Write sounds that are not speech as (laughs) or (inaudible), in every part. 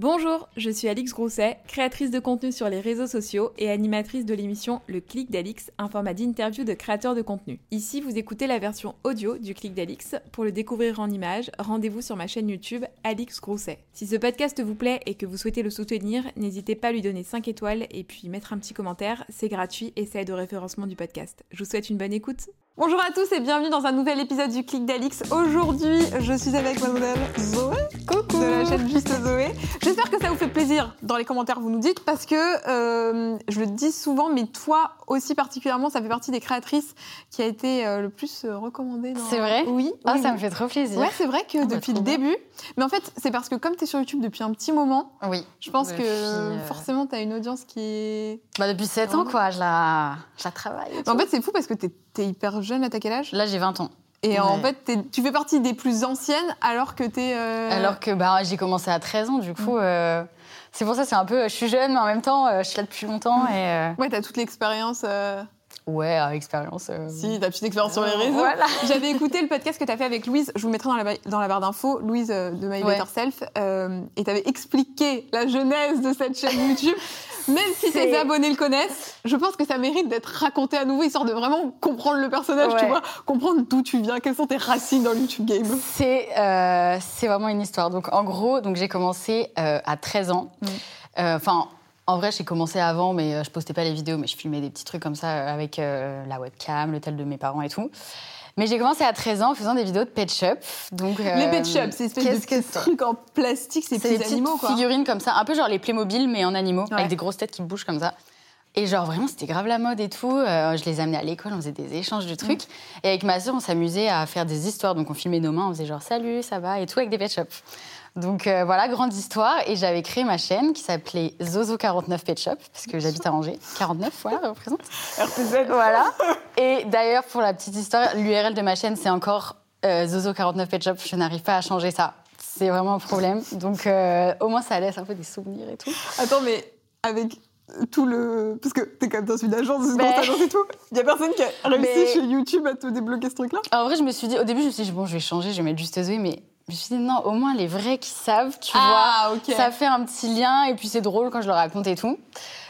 Bonjour, je suis Alix Grousset, créatrice de contenu sur les réseaux sociaux et animatrice de l'émission Le Clic d'Alix, un format d'interview de créateurs de contenu. Ici, vous écoutez la version audio du Clic d'Alix. Pour le découvrir en images, rendez-vous sur ma chaîne YouTube Alix Grousset. Si ce podcast vous plaît et que vous souhaitez le soutenir, n'hésitez pas à lui donner 5 étoiles et puis mettre un petit commentaire, c'est gratuit et ça aide au référencement du podcast. Je vous souhaite une bonne écoute. Bonjour à tous et bienvenue dans un nouvel épisode du Clic d'Alix. Aujourd'hui, je suis avec mademoiselle Zoé. Coucou De la chaîne Juste Zoé. J'espère que ça vous fait plaisir dans les commentaires, vous nous dites, parce que euh, je le dis souvent, mais toi aussi particulièrement, ça fait partie des créatrices qui a été euh, le plus euh, recommandée. Dans... C'est vrai? Oui. Ah, oui, ça oui. me fait trop plaisir. Ouais, c'est vrai que Ah, bah, depuis le début, mais en fait, c'est parce que comme tu es sur YouTube depuis un petit moment, Oui. je pense Depuis, que euh, forcément, tu as une audience qui est. Bah, depuis 7 ans, quoi, je la, je la travaille. en fait, c'est fou parce que tu es, hyper jeune, à quel âge? Là, j'ai 20 ans. Et en fait, t'es- tu fais partie des plus anciennes alors que tu es. Alors que bah, j'ai commencé à 13 ans, du coup. euh, c'est pour ça, c'est un peu. Je suis jeune, mais en même temps, euh, je suis là depuis longtemps. Et, euh, Ouais, t'as toute l'expérience. euh, ouais, euh, expérience. euh, Si, ta petite expérience sur les euh, réseaux. Voilà. (laughs) J'avais écouté le podcast que tu as fait avec Louise, je vous mettrai dans la, dans la barre d'infos, Louise euh, de My Ouais. Better Self, euh, et tu avais expliqué la genèse de cette chaîne YouTube. (laughs) Même si tes abonnés le connaissent, je pense que ça mérite d'être raconté à nouveau, histoire de vraiment comprendre le personnage, tu vois, comprendre d'où tu viens, quelles sont tes racines dans le YouTube game. C'est euh, c'est vraiment une histoire. Donc, en gros, donc j'ai commencé euh, à 13 ans. Mm. Euh, Enfin, en vrai, j'ai commencé avant, mais je postais pas les vidéos, mais je filmais des petits trucs comme ça avec la webcam, le tel de mes parents et tout. Mais j'ai commencé à 13 ans en faisant des vidéos de pet shop. Donc, les euh, pet shops, c'est espèce de petits c'est trucs en plastique, ces C'est des petits petites animaux, quoi. figurines comme ça, un peu genre les Playmobil, mais en animaux, Ouais. avec des grosses têtes qui bougent comme ça. Et genre vraiment, c'était grave la mode et tout. Euh, je les amenais à l'école, on faisait des échanges de trucs. Et avec ma sœur, on s'amusait à faire des histoires. Donc on filmait nos mains, on faisait genre salut, ça va, et tout avec des pet shops. Donc euh, voilà, grande histoire. Et j'avais créé ma chaîne qui s'appelait Zozo49 Pet Shop, parce que j'habite à Angers. 49, voilà, représente. RPZ. Voilà. Et d'ailleurs, pour la petite histoire, l'URL de ma chaîne, c'est encore euh, Zozo49 Pet Shop. Je n'arrive pas à changer ça. C'est vraiment un problème. Donc, euh, au moins, ça laisse un peu des souvenirs et tout. Attends, mais avec tout le. Parce que t'es quand même dans une agence, une Mais- agence et tout. Il y a personne qui a réussi Mais- chez YouTube à te débloquer ce truc-là? En vrai, je me suis dit, au début, je me suis dit, bon, je vais changer, je vais mettre juste Zoé, mais je me suis dit, non, au moins, les vrais qui savent, tu Ah, vois. Ça fait un petit lien et puis c'est drôle quand je le raconte et tout.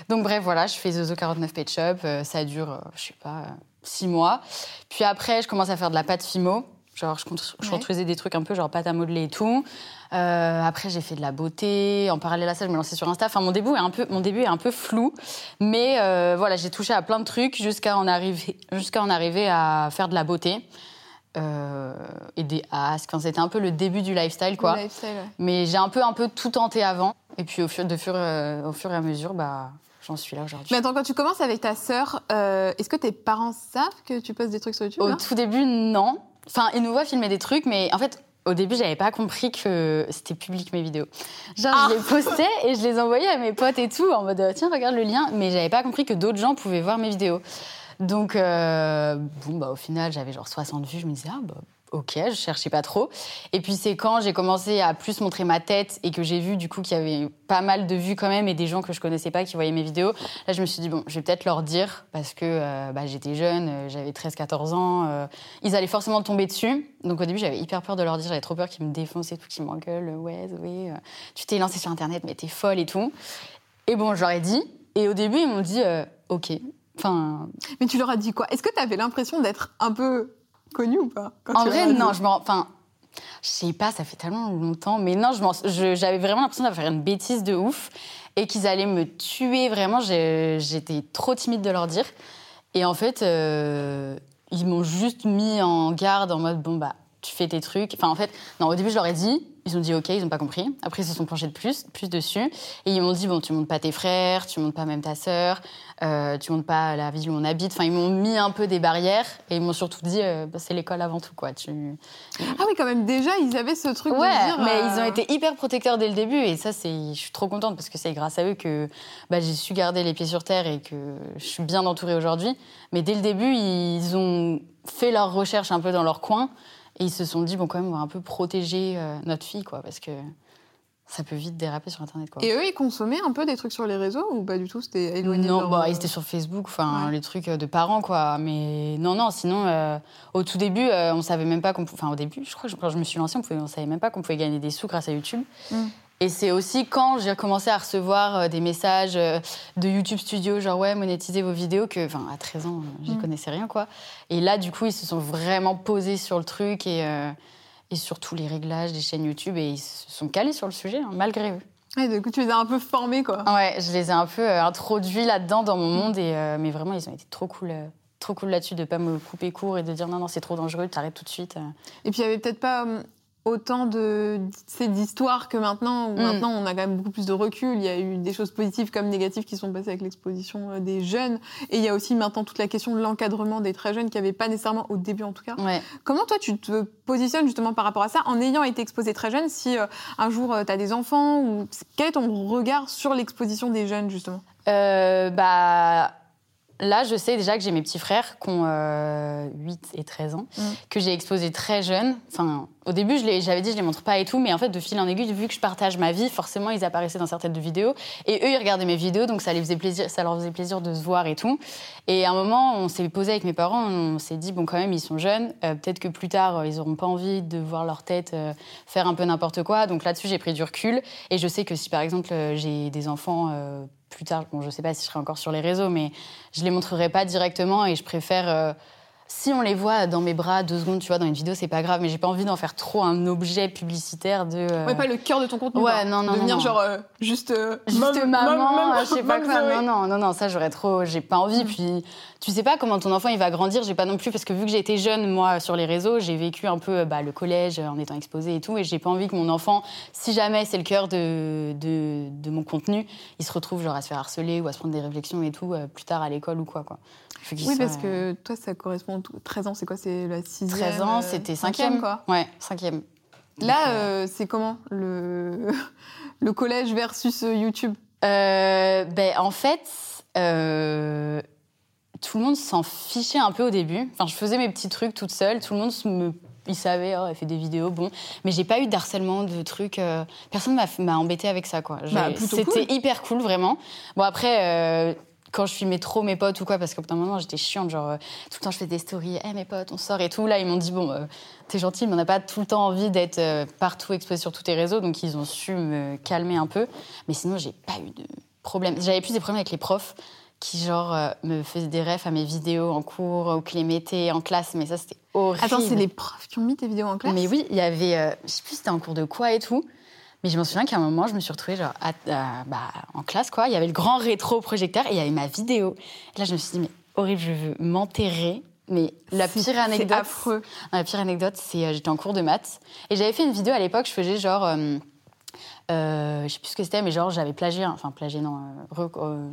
Donc, bref, voilà, je fais Zozo49 Pet Shop. euh, ça dure, euh, je sais pas, euh, six mois. Puis après, je commence à faire de la pâte fimo. Genre, je, Ouais. construisais des trucs un peu genre pâte à modeler et tout. Euh, après, j'ai fait de la beauté. En parallèle à ça, je me lançais sur Insta. Enfin, mon début est un peu, mon début est un peu flou. Mais euh, voilà, j'ai touché à plein de trucs jusqu'à en arriver, (laughs) jusqu'à en arriver à faire de la beauté. Euh, et des asques. Enfin, c'était un peu le début du lifestyle, quoi. Le lifestyle, ouais. Mais j'ai un peu, un peu tout tenté avant. Et puis au fur, de fur, euh, au fur et à mesure, bah, j'en suis là aujourd'hui. Mais attends, quand tu commences avec ta sœur, euh, est-ce que tes parents savent que tu postes des trucs sur YouTube Au tout début, non. Enfin, ils nous voient filmer des trucs, mais en fait, au début, j'avais pas compris que c'était public mes vidéos. Genre, Ah. je les postais et je les envoyais à mes potes et tout, en mode tiens, regarde le lien. Mais j'avais pas compris que d'autres gens pouvaient voir mes vidéos. Donc, euh, bon, bah, au final, j'avais genre 60 vues. Je me disais, ah, bah, ok, je cherchais pas trop. Et puis, c'est quand j'ai commencé à plus montrer ma tête et que j'ai vu, du coup, qu'il y avait pas mal de vues quand même et des gens que je connaissais pas qui voyaient mes vidéos. Là, je me suis dit, bon, je vais peut-être leur dire parce que euh, bah, j'étais jeune, euh, j'avais 13-14 ans. ils allaient forcément tomber dessus. Donc, au début, j'avais hyper peur de leur dire, j'avais trop peur qu'ils me défoncent et tout, qu'ils m'engueulent. Ouais, euh, tu t'es lancée sur Internet, mais t'es folle et tout. Et bon, je leur ai dit. Et au début, ils m'ont dit, ok. Enfin, Mais tu leur as dit quoi? Est-ce que tu avais l'impression d'être un peu connue ou pas quand En tu vrai, non, je me rends- Enfin, je sais pas, ça fait tellement longtemps, mais non, m'en- j'avais vraiment l'impression d'avoir fait une bêtise de ouf et qu'ils allaient me tuer. Vraiment, j'étais trop timide de leur dire. Et en fait, euh, ils m'ont juste mis en garde en mode bon, bah, tu fais tes trucs. Enfin, en fait, non, au début, je leur ai dit. Ils ont dit OK, ils n'ont pas compris. Après, ils se sont penchés de plus, plus dessus. Et ils m'ont dit bon, tu montes pas tes frères, tu montes pas même ta sœur, euh, tu montes pas la ville où on habite. Enfin, ils m'ont mis un peu des barrières et ils m'ont surtout dit euh, bah, c'est l'école avant tout, quoi. Tu... Ah oui, quand même, déjà, ils avaient ce truc Ouais, de dire. mais euh, ils ont été hyper protecteurs dès le début et ça, c'est, je suis trop contente parce que c'est grâce à eux que bah, j'ai su garder les pieds sur terre et que je suis bien entourée aujourd'hui. Mais dès le début, ils ont fait leurs recherches un peu dans leur coin et ils se sont dit bon, quand même, on va un peu protéger euh, notre fille, quoi, parce que ça peut vite déraper sur Internet, quoi. Et eux, ils consommaient un peu des trucs sur les réseaux ou pas du tout? C'était éloigné Non, bah, euh, ils étaient sur Facebook, enfin Ouais. les trucs euh, de parents quoi. Mais non, non, sinon euh, au tout début, euh, on savait même pas qu'on, pou- enfin au début, je crois que quand je me suis lancée, on, pouvait, on savait même pas qu'on pouvait gagner des sous grâce à YouTube. Mm. Et c'est aussi quand j'ai commencé à recevoir euh, des messages euh, de YouTube Studio, genre ouais, monétisez vos vidéos, que, enfin, à 13 ans, j'y Mm. connaissais rien, quoi. Et là, du coup, ils se sont vraiment posés sur le truc et, euh, et sur tous les réglages des chaînes YouTube et ils se sont calés sur le sujet, hein, malgré eux. Ouais, du coup, tu les as un peu formés, quoi. Ouais, je les ai un peu euh, introduits là-dedans dans mon monde, et, euh, mais vraiment, ils ont été trop cool. euh, Trop cool là-dessus de pas me couper court et de dire non, non, c'est trop dangereux, t'arrêtes tout de suite. euh. Et puis, il y avait peut-être pas hum, autant de d'histoires que maintenant, où Mm. maintenant, on a quand même beaucoup plus de recul. Il y a eu des choses positives comme négatives qui sont passées avec l'exposition euh, des jeunes. Et il y a aussi maintenant toute la question de l'encadrement des très jeunes qui avait pas nécessairement, au début en tout cas. Ouais. Comment toi, tu te positionnes justement par rapport à ça, en ayant été exposé très jeune, si euh, un jour, tu as des enfants, ou quel est ton regard sur l'exposition des jeunes, justement? Euh, bah, là, je sais déjà que j'ai mes petits frères qui ont euh, 8 et 13 ans, Mm. que j'ai exposés très jeunes. Enfin, au début, j'avais dit je les montre pas et tout, mais en fait, de fil en aiguille, vu que je partage ma vie, forcément, ils apparaissaient dans certaines vidéos. Et eux, ils regardaient mes vidéos, donc ça, les faisait plaisir, ça leur faisait plaisir de se voir et tout. Et à un moment, on s'est posé avec mes parents, on s'est dit, bon, quand même, ils sont jeunes, euh, peut-être que plus tard, euh, ils n'auront pas envie de voir leur tête euh, faire un peu n'importe quoi. Donc là-dessus, j'ai pris du recul. Et je sais que si, par exemple, j'ai des enfants plus tard, bon, je sais pas si je serai encore sur les réseaux, mais je les montrerai pas directement et je préfère. Euh, si on les voit dans mes bras deux secondes, tu vois, dans une vidéo, c'est pas grave, mais j'ai pas envie d'en faire trop un objet publicitaire de. euh, Ouais, pas le cœur de ton contenu. Ouais, non, non, Devenir non, non. genre euh, juste. euh, Juste maman, mom- mom- je sais pas quoi. Non, non, non, non, ça j'aurais trop, j'ai pas envie. Mm. Puis tu sais pas comment ton enfant il va grandir. J'ai pas non plus parce que vu que j'ai été jeune moi sur les réseaux, j'ai vécu un peu bah, le collège en étant exposée et tout, et j'ai pas envie que mon enfant, si jamais c'est le cœur de, de, de mon contenu, il se retrouve genre à se faire harceler ou à se prendre des réflexions et tout euh, plus tard à l'école ou quoi quoi. Oui, soit, parce que toi, ça correspond. Tout- 13 ans, c'est quoi C'est la 6 13 ans, c'était cinquième quoi. Ouais, cinquième. Là, Donc, euh, euh, c'est comment le... (laughs) le collège versus euh, YouTube? Euh, ben, en fait, euh, tout le monde s'en fichait un peu au début. Enfin, je faisais mes petits trucs toute seule. Tout le monde me, il savait, oh, elle fait des vidéos, bon. Mais j'ai pas eu d'harcèlement, de trucs. euh, personne m'a m'a embêté avec ça, quoi. Bah, C'était cool. hyper cool, vraiment. Bon, après. euh, quand je filmais trop mes potes ou quoi, parce qu'au bout d'un moment j'étais chiante, genre euh, tout le temps je fais des stories, Eh mes potes, on sort et tout. Là ils m'ont dit bon, euh, t'es gentil, mais on n'a pas tout le temps envie d'être euh, partout exposé sur tous tes réseaux, donc ils ont su me calmer un peu. Mais sinon j'ai pas eu de problème. J'avais plus des problèmes avec les profs qui genre me faisaient des refs à mes vidéos en cours ou qui les mettaient en classe, mais ça c'était horrible. Attends, c'est les profs qui ont mis tes vidéos en classe? Mais oui, il y avait, je sais plus c'était en cours de quoi et tout. Mais je me souviens qu'à un moment, je me suis retrouvée genre, à- à- bah, en classe, quoi. Il y avait le grand rétro-projecteur et il y avait ma vidéo. Et là, je me suis dit, mais horrible, je veux m'enterrer. Mais la pire anecdote, affreux. la pire anecdote, c'est euh, j'étais en cours de maths et j'avais fait une vidéo à l'époque. Je faisais genre, euh, euh, je sais plus ce que c'était, mais genre j'avais plagié, enfin plagié non, euh, euh,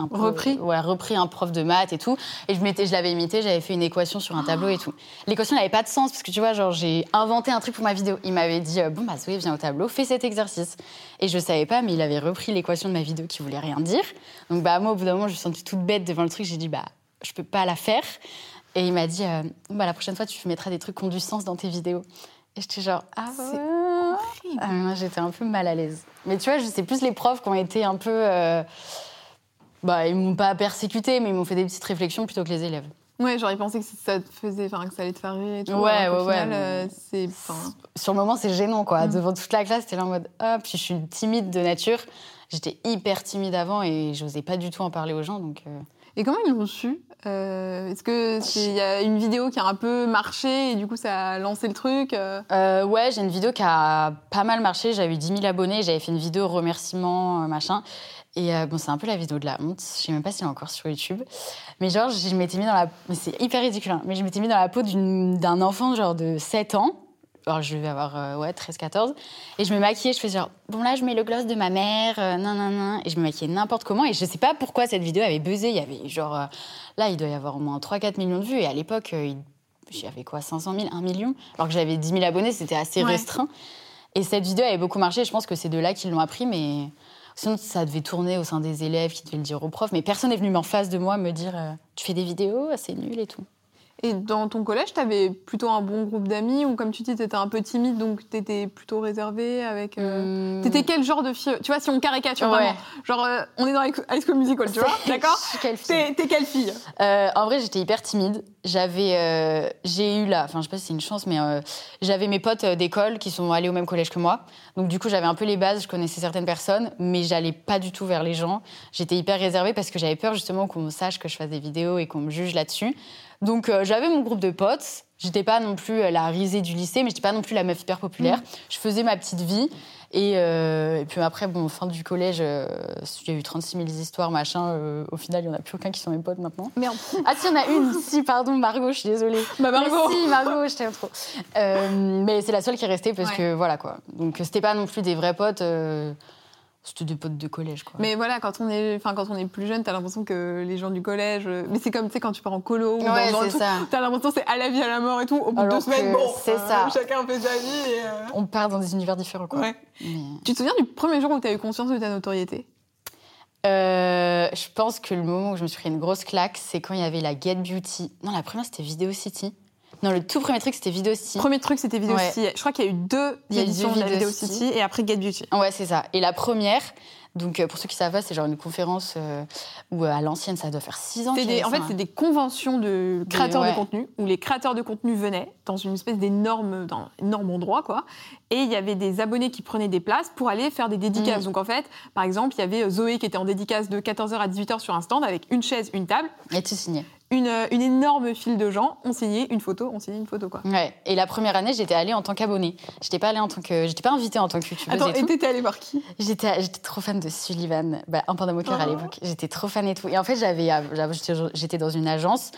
un pro- Repris? Ouais, repris un prof de maths et tout. Et je m'étais, je l'avais imité, j'avais fait une équation sur un tableau et tout. L'équation n'avait pas de sens parce que tu vois, genre j'ai inventé un truc pour ma vidéo. Il m'avait dit euh, bon bah Zoé viens au tableau, fais cet exercice. Et je savais pas, mais il avait repris l'équation de ma vidéo qui voulait rien dire. Donc bah moi au bout d'un moment je me suis sentie toute bête devant le truc. J'ai dit bah je peux pas la faire. Et il m'a dit euh, bah la prochaine fois tu mettras des trucs qui ont du sens dans tes vidéos. Et j'étais genre ah C'est ouais. horrible. Ah, j'étais un peu mal à l'aise. Mais tu vois, je sais plus les profs qui ont été un peu. euh, Bah, ils m'ont pas persécuté, mais ils m'ont fait des petites réflexions plutôt que les élèves. Ouais, j'aurais pensé que ça te faisait, enfin, que ça allait te faire rire et tout. Ouais, ouais, ouais, final, euh, c'est, Sur le moment, c'est gênant, quoi. Mm. Devant toute la classe, t'es là en mode Ah, puis je suis timide de nature. J'étais hyper timide avant et j'osais pas du tout en parler aux gens, donc. euh, Et comment ils l'ont su Euh, Est-ce que c'est- il y a une vidéo qui a un peu marché et du coup ça a lancé le truc euh? Ouais, j'ai une vidéo qui a pas mal marché. J'avais eu 10 000 abonnés. J'avais fait une vidéo remerciement, machin. Et euh, bon, c'est un peu la vidéo de la honte. Je sais même pas si elle est encore sur YouTube. Mais genre, je m'étais mis dans la. mais C'est hyper ridicule, hein, mais je m'étais mis dans la peau d'un enfant, genre de 7 ans. Alors, je vais avoir euh, ouais, 13-14. Et je me maquillais. Je faisais genre, bon, là, je mets le gloss de ma mère. Euh, nan, nan, nan. Et je me maquillais n'importe comment. Et je sais pas pourquoi cette vidéo avait buzzé. Il y avait genre. euh, là, il doit y avoir au moins 3-4 millions de vues. Et à l'époque, j'avais quoi, 500 000, 1 million? Alors que j'avais 10 000 abonnés, c'était assez Ouais. restreint. Et cette vidéo avait beaucoup marché, je pense que c'est de là qu'ils l'ont appris, mais sinon ça devait tourner au sein des élèves qui devaient le dire aux profs, mais personne n'est venu en face de moi me dire euh, Tu fais des vidéos, c'est nul et tout. Et dans ton collège, t'avais plutôt un bon groupe d'amis ou comme tu dis, t'étais un peu timide, donc t'étais plutôt réservée avec. euh, Hmm. T'étais quel genre de fille Tu vois, si on caricature Ouais. vraiment, genre euh, on est dans High School Musical, tu vois, d'accord (laughs) quelle fille T'es quelle fille? Euh, en vrai, j'étais hyper timide. J'avais, euh, j'ai eu là, enfin, je sais pas si c'est une chance, mais j'avais mes potes d'école qui sont allés au même collège que moi. Donc, du coup, j'avais un peu les bases, je connaissais certaines personnes, mais j'allais pas du tout vers les gens. J'étais hyper réservée parce que j'avais peur justement qu'on sache que je fasse des vidéos et qu'on me juge là-dessus. Donc, euh, j'avais mon groupe de potes. J'étais pas non plus euh, la risée du lycée, mais j'étais pas non plus la meuf hyper populaire. Je faisais ma petite vie. Et, euh, et puis après, bon, fin du collège, euh, a eu 36 000 histoires, machin. euh, au final, il n'y en a plus aucun qui sont mes potes maintenant. Merde. (laughs) Ah si, il y en a une, (laughs) si, pardon, Margot, je suis désolée. Bah Margot. Mais si, Margot, je t'aime trop. Mais c'est la seule qui est restée parce Ouais. que voilà quoi. Donc c'était pas non plus des vrais potes, c'était des potes de collège quoi. Mais voilà, quand on est, enfin quand on est plus jeune, t'as l'impression que les gens du collège, euh, mais c'est comme tu sais quand tu pars en colo ou Ouais, dans, t'as l'impression que c'est à la vie à la mort et tout. Au bout de Alors deux semaines, bon, c'est ça. chacun fait sa vie. Et, euh, On part dans des univers différents quoi. ouais. Mais, Tu te souviens du premier jour où t'as eu conscience de ta notoriété? Euh, je pense que le moment où je me suis pris une grosse claque, c'est quand il y avait la Get Beauty. Non, la première c'était Video City. Non, le tout premier truc c'était Video City. Premier truc, c'était Video Ouais. City. Je crois qu'il y a eu deux éditions de la Video City. City et après Get Beauty. Ouais, c'est ça. Et la première, donc euh, pour ceux qui savent pas, c'est genre une conférence euh, où euh, à l'ancienne ça doit faire six ans. Des- en fait, ça, c'est hein. des conventions de créateurs ouais. de contenu où les créateurs de contenu venaient dans une espèce d'énorme, énorme endroit, quoi. Et il y avait des abonnés qui prenaient des places pour aller faire des dédicaces. Mm. Donc en fait, par exemple, il y avait Zoé qui était en dédicace de 14h à 18h sur un stand avec une chaise, une table, Et tout signé. Une, euh, une énorme file de gens. On signait une photo, on signait une photo, quoi. Ouais. Et la première année, j'étais allée en tant qu'abonnée. J'étais pas allée en tant que, j'étais pas invitée en tant que youtubeuse Attends, et t'étais allée voir qui? J'étais, j'étais trop fan de Sullivan, bah, un panda moqueur à Oh. l'époque. J'étais trop fan et tout. Et en fait, j'avais, j'étais dans une agence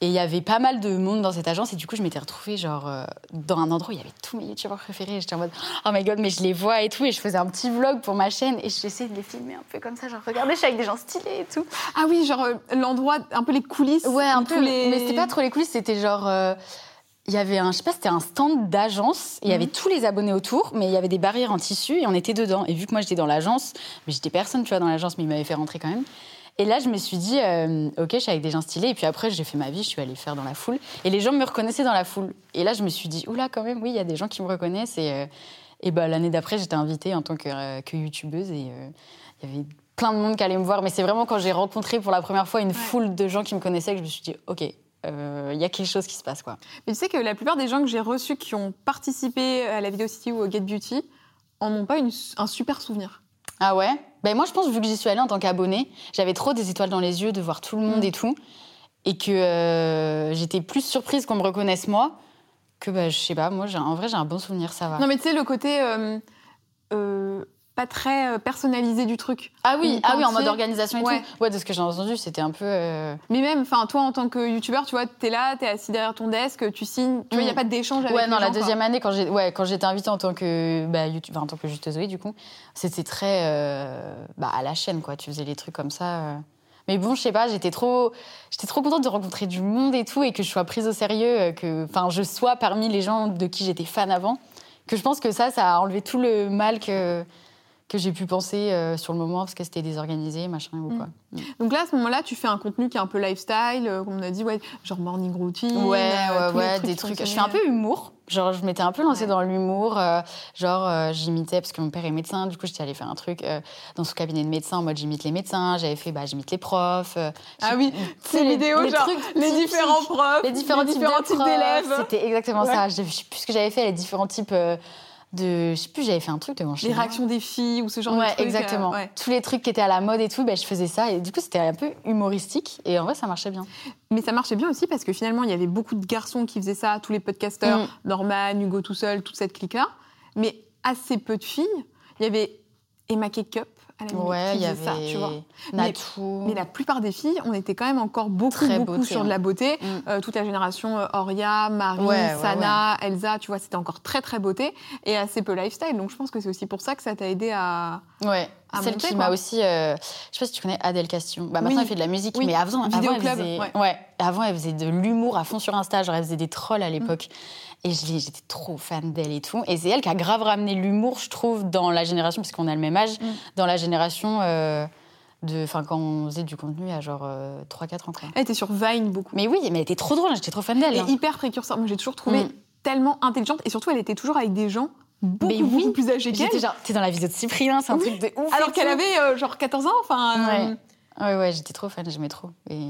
et il y avait pas mal de monde dans cette agence et du coup, je m'étais retrouvée genre euh, dans un endroit où il y avait tous mes youtubeurs préférés. J'étais en mode oh my god, mais je les vois et tout. Et je faisais un petit vlog pour ma chaîne et j'essayais de les filmer un peu comme ça, genre regardez, je suis avec des gens stylés et tout. Ah oui, genre euh, l'endroit, un peu les coulisses. Ouais, un peu. tous les... Mais c'était pas trop les coulisses, c'était genre. euh, Il y avait un, je sais pas, c'était un stand d'agence. Il y avait Mhm. tous les abonnés autour, mais il y avait des barrières en tissu et on était dedans. Et vu que moi j'étais dans l'agence, mais j'étais personne, tu vois, dans l'agence, mais ils m'avaient fait rentrer quand même. Et là, je me suis dit, euh, ok, je suis avec des gens stylés. Et puis après, j'ai fait ma vie, je suis allée faire dans la foule. Et les gens me reconnaissaient dans la foule. Et là, je me suis dit, oula, quand même, oui, il y a des gens qui me reconnaissent. Et, euh, et bah, l'année d'après, j'étais invitée en tant que, euh, que youtubeuse. Et euh, il y avait plein de monde qui allait me voir. Mais c'est vraiment quand j'ai rencontré pour la première fois une foule de gens qui me connaissaient que je me suis dit, ok, euh, il y a quelque chose qui se passe, quoi. Mais tu sais que la plupart des gens que j'ai reçus qui ont participé à la Video City ou au Get Beauty en ont pas une- un super souvenir. Ah ouais? Ben Moi, je pense, vu que j'y suis allée en tant qu'abonnée, j'avais trop des étoiles dans les yeux de voir tout le monde Mm. et tout. Et que euh, j'étais plus surprise qu'on me reconnaisse moi que, bah, je sais pas, moi, en vrai, j'ai un bon souvenir, ça va. Non, mais tu sais, le côté euh, euh, pas très euh, personnalisé du truc. ah oui, Ou ah oui, en mode organisation et Ouais. tout. Ouais, de ce que j'ai entendu, c'était un peu. euh, Mais même, enfin, toi, en tant que youtubeur, tu vois, t'es là, t'es assis derrière ton desk, tu signes, tu vois, il n'y a Mm. pas d'échange avec Ouais, les non, la gens, quoi. deuxième année, quand j'ai ouais, quand j'étais invitée en tant que bah, YouTube, enfin, en tant que juste Zoé, du coup, c'était très euh, bah, à la chaîne, quoi. Tu faisais les trucs comme ça. euh. Mais bon, je sais pas, j'étais trop, j'étais trop contente de rencontrer du monde et tout, et que je sois prise au sérieux, que, enfin, je sois parmi les gens de qui j'étais fan avant. Que je pense que ça, ça a enlevé tout le mal que que j'ai pu penser euh, sur le moment parce que c'était désorganisé, machin ou quoi. Donc là, à ce moment-là, tu fais un contenu qui est un peu lifestyle, euh, comme on a dit, ouais, genre morning routine. Ouais, euh, ouais, les ouais, des trucs. Je fais un peu humour. Genre, je m'étais un peu lancée Ouais. dans l'humour. euh, genre, euh, j'imitais, parce que mon père est médecin, du coup, j'étais allée faire un truc euh, dans son cabinet de médecin en mode j'imite les médecins. J'avais fait, bah, j'imite les profs. euh, Ah oui, ces les- vidéos, les genre trucs les différents profs, Les différents types, différents d'élèves. C'était exactement Ouais. ça. Je sais plus ce que j'avais fait, les différents types euh, de. Je sais plus, j'avais fait un truc de mon Les réactions des filles ou ce genre de Ouais, trucs. euh, exactement. ouais. Tous les trucs qui étaient à la mode et tout, bah, je faisais ça. Et du coup, c'était un peu humoristique. Et en vrai, ça marchait bien. Mais ça marchait bien aussi parce que finalement, il y avait beaucoup de garçons qui faisaient ça, tous les podcasteurs, Mm. Norman, Hugo tout seul, toute cette clique-là. Mais assez peu de filles. Il y avait Emma Cup à la limite, Ouais, qui il y avait ça, tu vois. Natou. Mais la plupart des filles, on était quand même encore beaucoup, Très beaucoup beauté, sur hein. de la beauté. Mm. Euh, toute la génération euh, Auria, Marie, Ouais, ouais, Sana, Elsa, tu vois, c'était encore très, très beauté et assez peu lifestyle. Donc je pense que c'est aussi pour ça que ça t'a aidé à. Ouais, à celle monter, qui m'a aussi. euh, je sais pas si tu connais Adèle Castillon. Bah, maintenant, Oui. elle fait de la musique, Oui. mais avant, avant, elle faisait, ouais. avant, elle faisait de l'humour à fond sur Insta. Genre, elle faisait des trolls Mm. à l'époque. Et j'étais trop fan d'elle et tout. Et c'est elle qui a grave ramené l'humour, je trouve, dans la génération, puisqu'on a le même âge, Mm. dans la génération. euh, de, enfin, quand on faisait du contenu il y a genre 3-4 ans. Quoi. Elle était sur Vine beaucoup. Mais oui, mais elle était trop drôle, j'étais trop fan d'elle. Et hein. hyper précurseur. Moi, j'ai toujours trouvé Mm. tellement intelligente. Et surtout, elle était toujours avec des gens beaucoup, Mais oui. beaucoup plus âgés qu'elle. J'étais genre, t'es dans la vidéo de Cyprien, c'est un Oui. truc de ouf. Alors qu'elle avait euh, genre 14 ans. Enfin, euh, Ouais. Ouais, ouais, j'étais trop fan, j'aimais trop. Et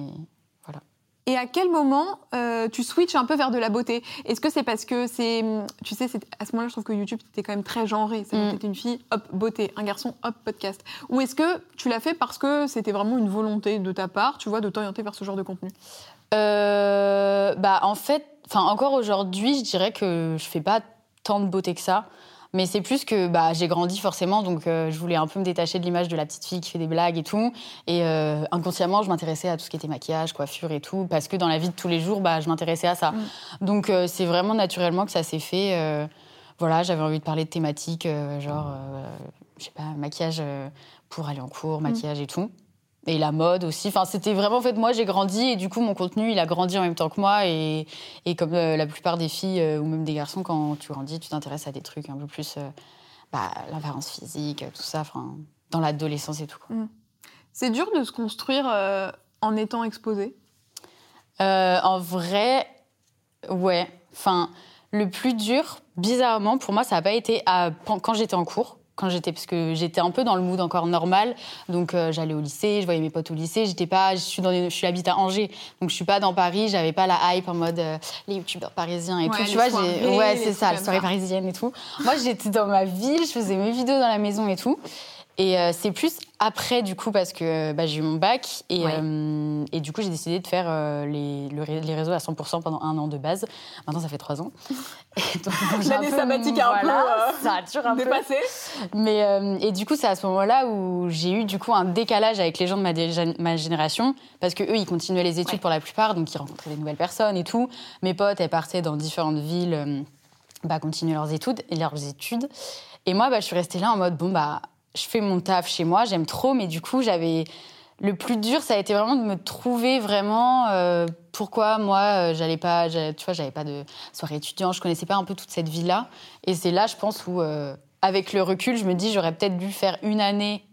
Et à quel moment euh, tu switches un peu vers de la beauté? Est-ce que c'est parce que c'est, tu sais, à ce moment-là, je trouve que YouTube c'était quand même très genré. C'est Mm. Une fille, hop beauté, un garçon, hop podcast. Ou est-ce que tu l'as fait parce que c'était vraiment une volonté de ta part, tu vois, de t'orienter vers ce genre de contenu? Euh, bah en fait, enfin encore aujourd'hui, je dirais que je fais pas tant de beauté que ça. Mais c'est plus que bah, j'ai grandi forcément, donc euh, je voulais un peu me détacher de l'image de la petite fille qui fait des blagues et tout. Et euh, inconsciemment, je m'intéressais à tout ce qui était maquillage, coiffure et tout, parce que dans la vie de tous les jours, bah, je m'intéressais à ça. Mm. Donc euh, c'est vraiment naturellement que ça s'est fait. voilà, j'avais envie de parler de thématiques, genre, je sais pas, maquillage pour aller en cours, maquillage et tout. Et la mode aussi. Enfin, c'était vraiment, en fait, moi, j'ai grandi et du coup, mon contenu, il a grandi en même temps que moi. Et, et comme euh, la plupart des filles euh, ou même des garçons, quand tu grandis, tu t'intéresses à des trucs un peu plus. euh, bah, l'apparence physique, tout ça, enfin, dans l'adolescence et tout. quoi. C'est dur de se construire euh, en étant exposé? En vrai, ouais. Enfin, le plus dur, bizarrement, pour moi, ça n'a pas été à- quand j'étais en cours. Quand j'étais, parce que j'étais un peu dans le mood encore normal, donc euh, j'allais au lycée, je voyais mes potes au lycée. J'étais pas, je suis dans, des- je suis habite à Angers, donc je suis pas dans Paris. J'avais pas la hype en mode euh, les youtubeurs parisiens et Ouais, tout. Tu vois, ouais, c'est ça, les soirées parisiennes et tout. Moi, j'étais dans ma ville, je faisais mes vidéos dans la maison et tout. Et euh, c'est plus après, du coup, parce que bah, j'ai eu mon bac. Et, Ouais. euh, et du coup, j'ai décidé de faire euh, les, le ré- les réseaux à 100% pendant un an de base. Maintenant, ça fait trois ans. (laughs) Et L'année peu- sabbatique a un peu, voilà, ça a toujours un peu. Dépassé. Mais, euh, et du coup, c'est à ce moment-là où j'ai eu du coup un décalage avec les gens de ma, génération. Parce que eux, ils continuaient les études Ouais. pour la plupart. Donc, ils rencontraient des nouvelles personnes et tout. Mes potes, elles partaient dans différentes villes. bah, continuer leurs études, leurs études. Et moi, bah, je suis restée là en mode, bon, bah, je fais mon taf chez moi, j'aime trop, mais du coup, j'avais. Le plus dur, ça a été vraiment de me trouver vraiment euh, pourquoi moi, euh, j'allais pas. Tu vois, j'avais pas de soirée étudiante, je connaissais pas un peu toute cette vie-là. Et c'est là, je pense, où, euh, avec le recul, je me dis, j'aurais peut-être dû faire une année.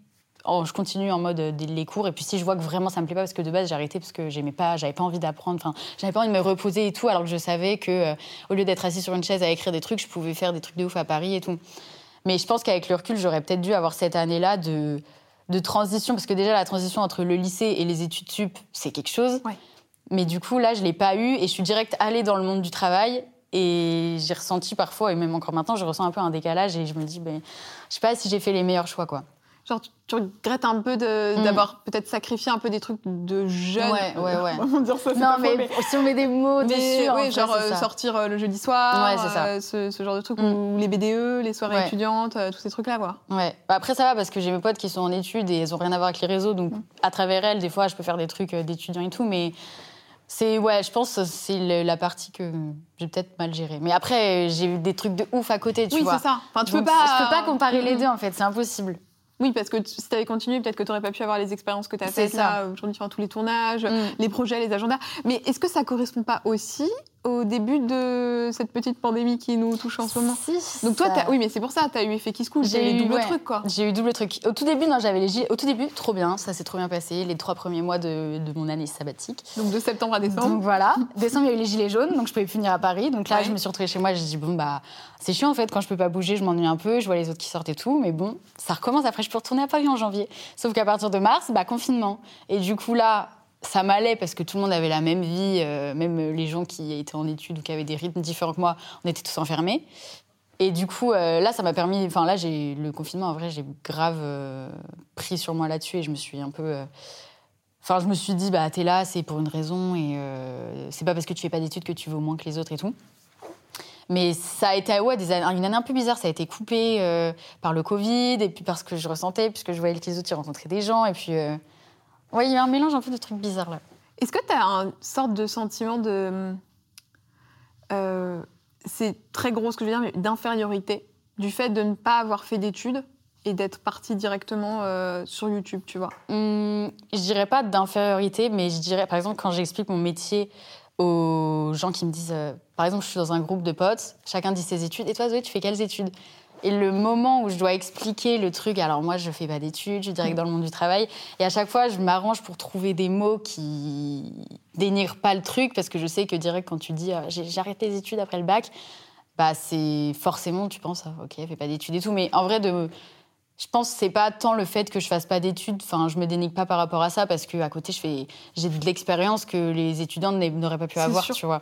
Je continue en mode les cours et puis si je vois que vraiment ça me plaît pas parce que de base j'ai arrêté parce que j'aimais pas j'avais pas envie d'apprendre enfin j'avais pas envie de me reposer et tout alors que je savais que au lieu d'être assis sur une chaise à écrire des trucs je pouvais faire des trucs de ouf à Paris et tout mais je pense qu'avec le recul j'aurais peut-être dû avoir cette année là de de transition parce que déjà la transition entre le lycée et les études sup c'est quelque chose Ouais. mais du coup là je l'ai pas eu et je suis direct allée dans le monde du travail et j'ai ressenti parfois et même encore maintenant je ressens un peu un décalage et je me dis ben je sais pas si j'ai fait les meilleurs choix quoi Genre, tu, tu regrettes un peu Mm. d'avoir peut-être sacrifié un peu des trucs de jeunes. Ouais, ouais, ouais. (laughs) On dire ça, non mais, faux, mais... si on met des mots Mais dessus oui, genre euh, sortir euh, le jeudi soir, Ouais, c'est ça. euh, ce, ce genre de trucs, Mm. ou les BDE, les soirées Ouais. étudiantes, tous ces trucs-là, quoi. Ouais. Bah, après, ça va parce que j'ai mes potes qui sont en études et elles ont rien à voir avec les réseaux. Donc, Mm. à travers elles, des fois, je peux faire des trucs d'étudiants et tout. Mais c'est, ouais, je pense que c'est la partie que j'ai peut-être mal gérée. Mais après, j'ai eu des trucs de ouf à côté, tu oui, vois. c'est ça. Enfin, tu Donc, peux pas. Je peux pas comparer les deux, en fait. C'est impossible. Oui, parce que tu- si t'avais continué, peut-être que t'aurais pas pu avoir les expériences que t'as C'est faites là aujourd'hui, enfin, tous les tournages, Mm. les projets, les agendas. Mais est-ce que ça correspond pas aussi au début de cette petite pandémie qui nous touche en ce moment Si, Donc toi, ça- oui, mais c'est pour ça, t'as eu effet qui se coule, J'ai eu les eu, doubles ouais. trucs, quoi. J'ai eu double truc. Au tout début, non, j'avais les gilets. Au tout début, trop bien. Ça s'est trop bien passé. Les trois premiers mois de, de mon année sabbatique. Donc de septembre à décembre. Donc voilà. Décembre, il y a eu les gilets jaunes, donc je pouvais plus venir à Paris. Donc là, Ouais. je me suis retrouvée chez moi. J'ai dit bon bah c'est chiant en fait quand je peux pas bouger, je m'ennuie un peu. Je vois les autres qui sortent et tout, mais bon, ça recommence. Après, je peux retourner à Paris en janvier. Sauf qu'à partir de mars, bah confinement. Et du coup là. Ça m'allait parce que tout le monde avait la même vie, euh, même les gens qui étaient en études ou qui avaient des rythmes différents que moi, on était tous enfermés. Et du coup, euh, là, ça m'a permis. Enfin, là, j'ai le confinement. En vrai, j'ai grave euh, pris sur moi là-dessus et je me suis un peu. Enfin, je me suis dit, bah, t'es là, c'est pour une raison et c'est pas parce que tu fais pas d'études que tu veux moins que les autres et tout. Mais ça a été ouais, des années- une année un peu bizarre. Ça a été coupé par le Covid et puis parce que je ressentais, puisque je voyais que les autres ils rencontraient des gens. Et puis, ouais, il y a un mélange un peu de trucs bizarres là. Est-ce que tu as une sorte de sentiment de. euh, c'est très gros ce que je veux dire, mais d'infériorité du fait de ne pas avoir fait d'études et d'être parti directement euh, sur YouTube, tu vois? Hum, je dirais pas d'infériorité, mais je dirais, par exemple, quand j'explique mon métier aux gens qui me disent, euh, par exemple, je suis dans un groupe de potes, chacun dit ses études, et toi, Zoé, tu fais quelles études? Et le moment où je dois expliquer le truc, alors moi je fais pas d'études, je suis direct dans le monde du travail, et à chaque fois je m'arrange pour trouver des mots qui dénigrent pas le truc, parce que je sais que direct quand tu dis euh, arrêté les études après le bac, bah c'est forcément tu penses ah, ok fait pas d'études et tout, mais en vrai de je pense que c'est pas tant le fait que je fasse pas d'études, enfin je me dénigre pas par rapport à ça parce que à côté je fais j'ai de l'expérience que les étudiants n'a- n'auraient pas pu avoir, sûr. tu vois.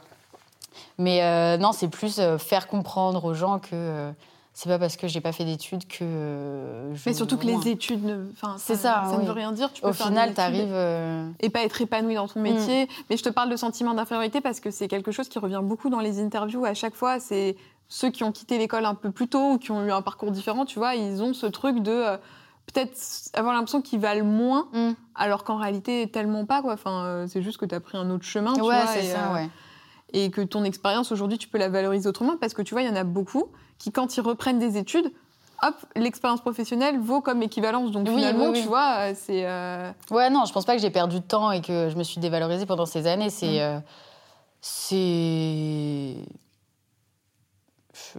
Mais euh, non, c'est plus euh, faire comprendre aux gens que euh, c'est pas parce que j'ai pas fait d'études que euh, je Mais surtout que les études, ne... enfin, C'est ça, ça, ça ne veut rien dire. Tu peux Au faire final, t'arrives. euh, et pas être épanoui dans ton Mm. métier. Mais je te parle de sentiment d'infériorité parce que c'est quelque chose qui revient beaucoup dans les interviews. À chaque fois, c'est ceux qui ont quitté l'école un peu plus tôt ou qui ont eu un parcours différent, tu vois, ils ont ce truc de euh, peut-être avoir l'impression qu'ils valent moins, Mm. alors qu'en réalité, tellement pas, quoi. Enfin, euh, c'est juste que tu as pris un autre chemin, tu Ouais, vois. c'est ça, ouais. Et que ton expérience aujourd'hui, tu peux la valoriser autrement parce que tu vois, il y en a beaucoup qui, quand ils reprennent des études, hop, l'expérience professionnelle vaut comme équivalence. Donc Oui, finalement, oui, oui. tu vois, euh, c'est. euh, Ouais, non, je pense pas que j'ai perdu de temps et que je me suis dévalorisée pendant ces années. C'est. Mm. euh, c'est.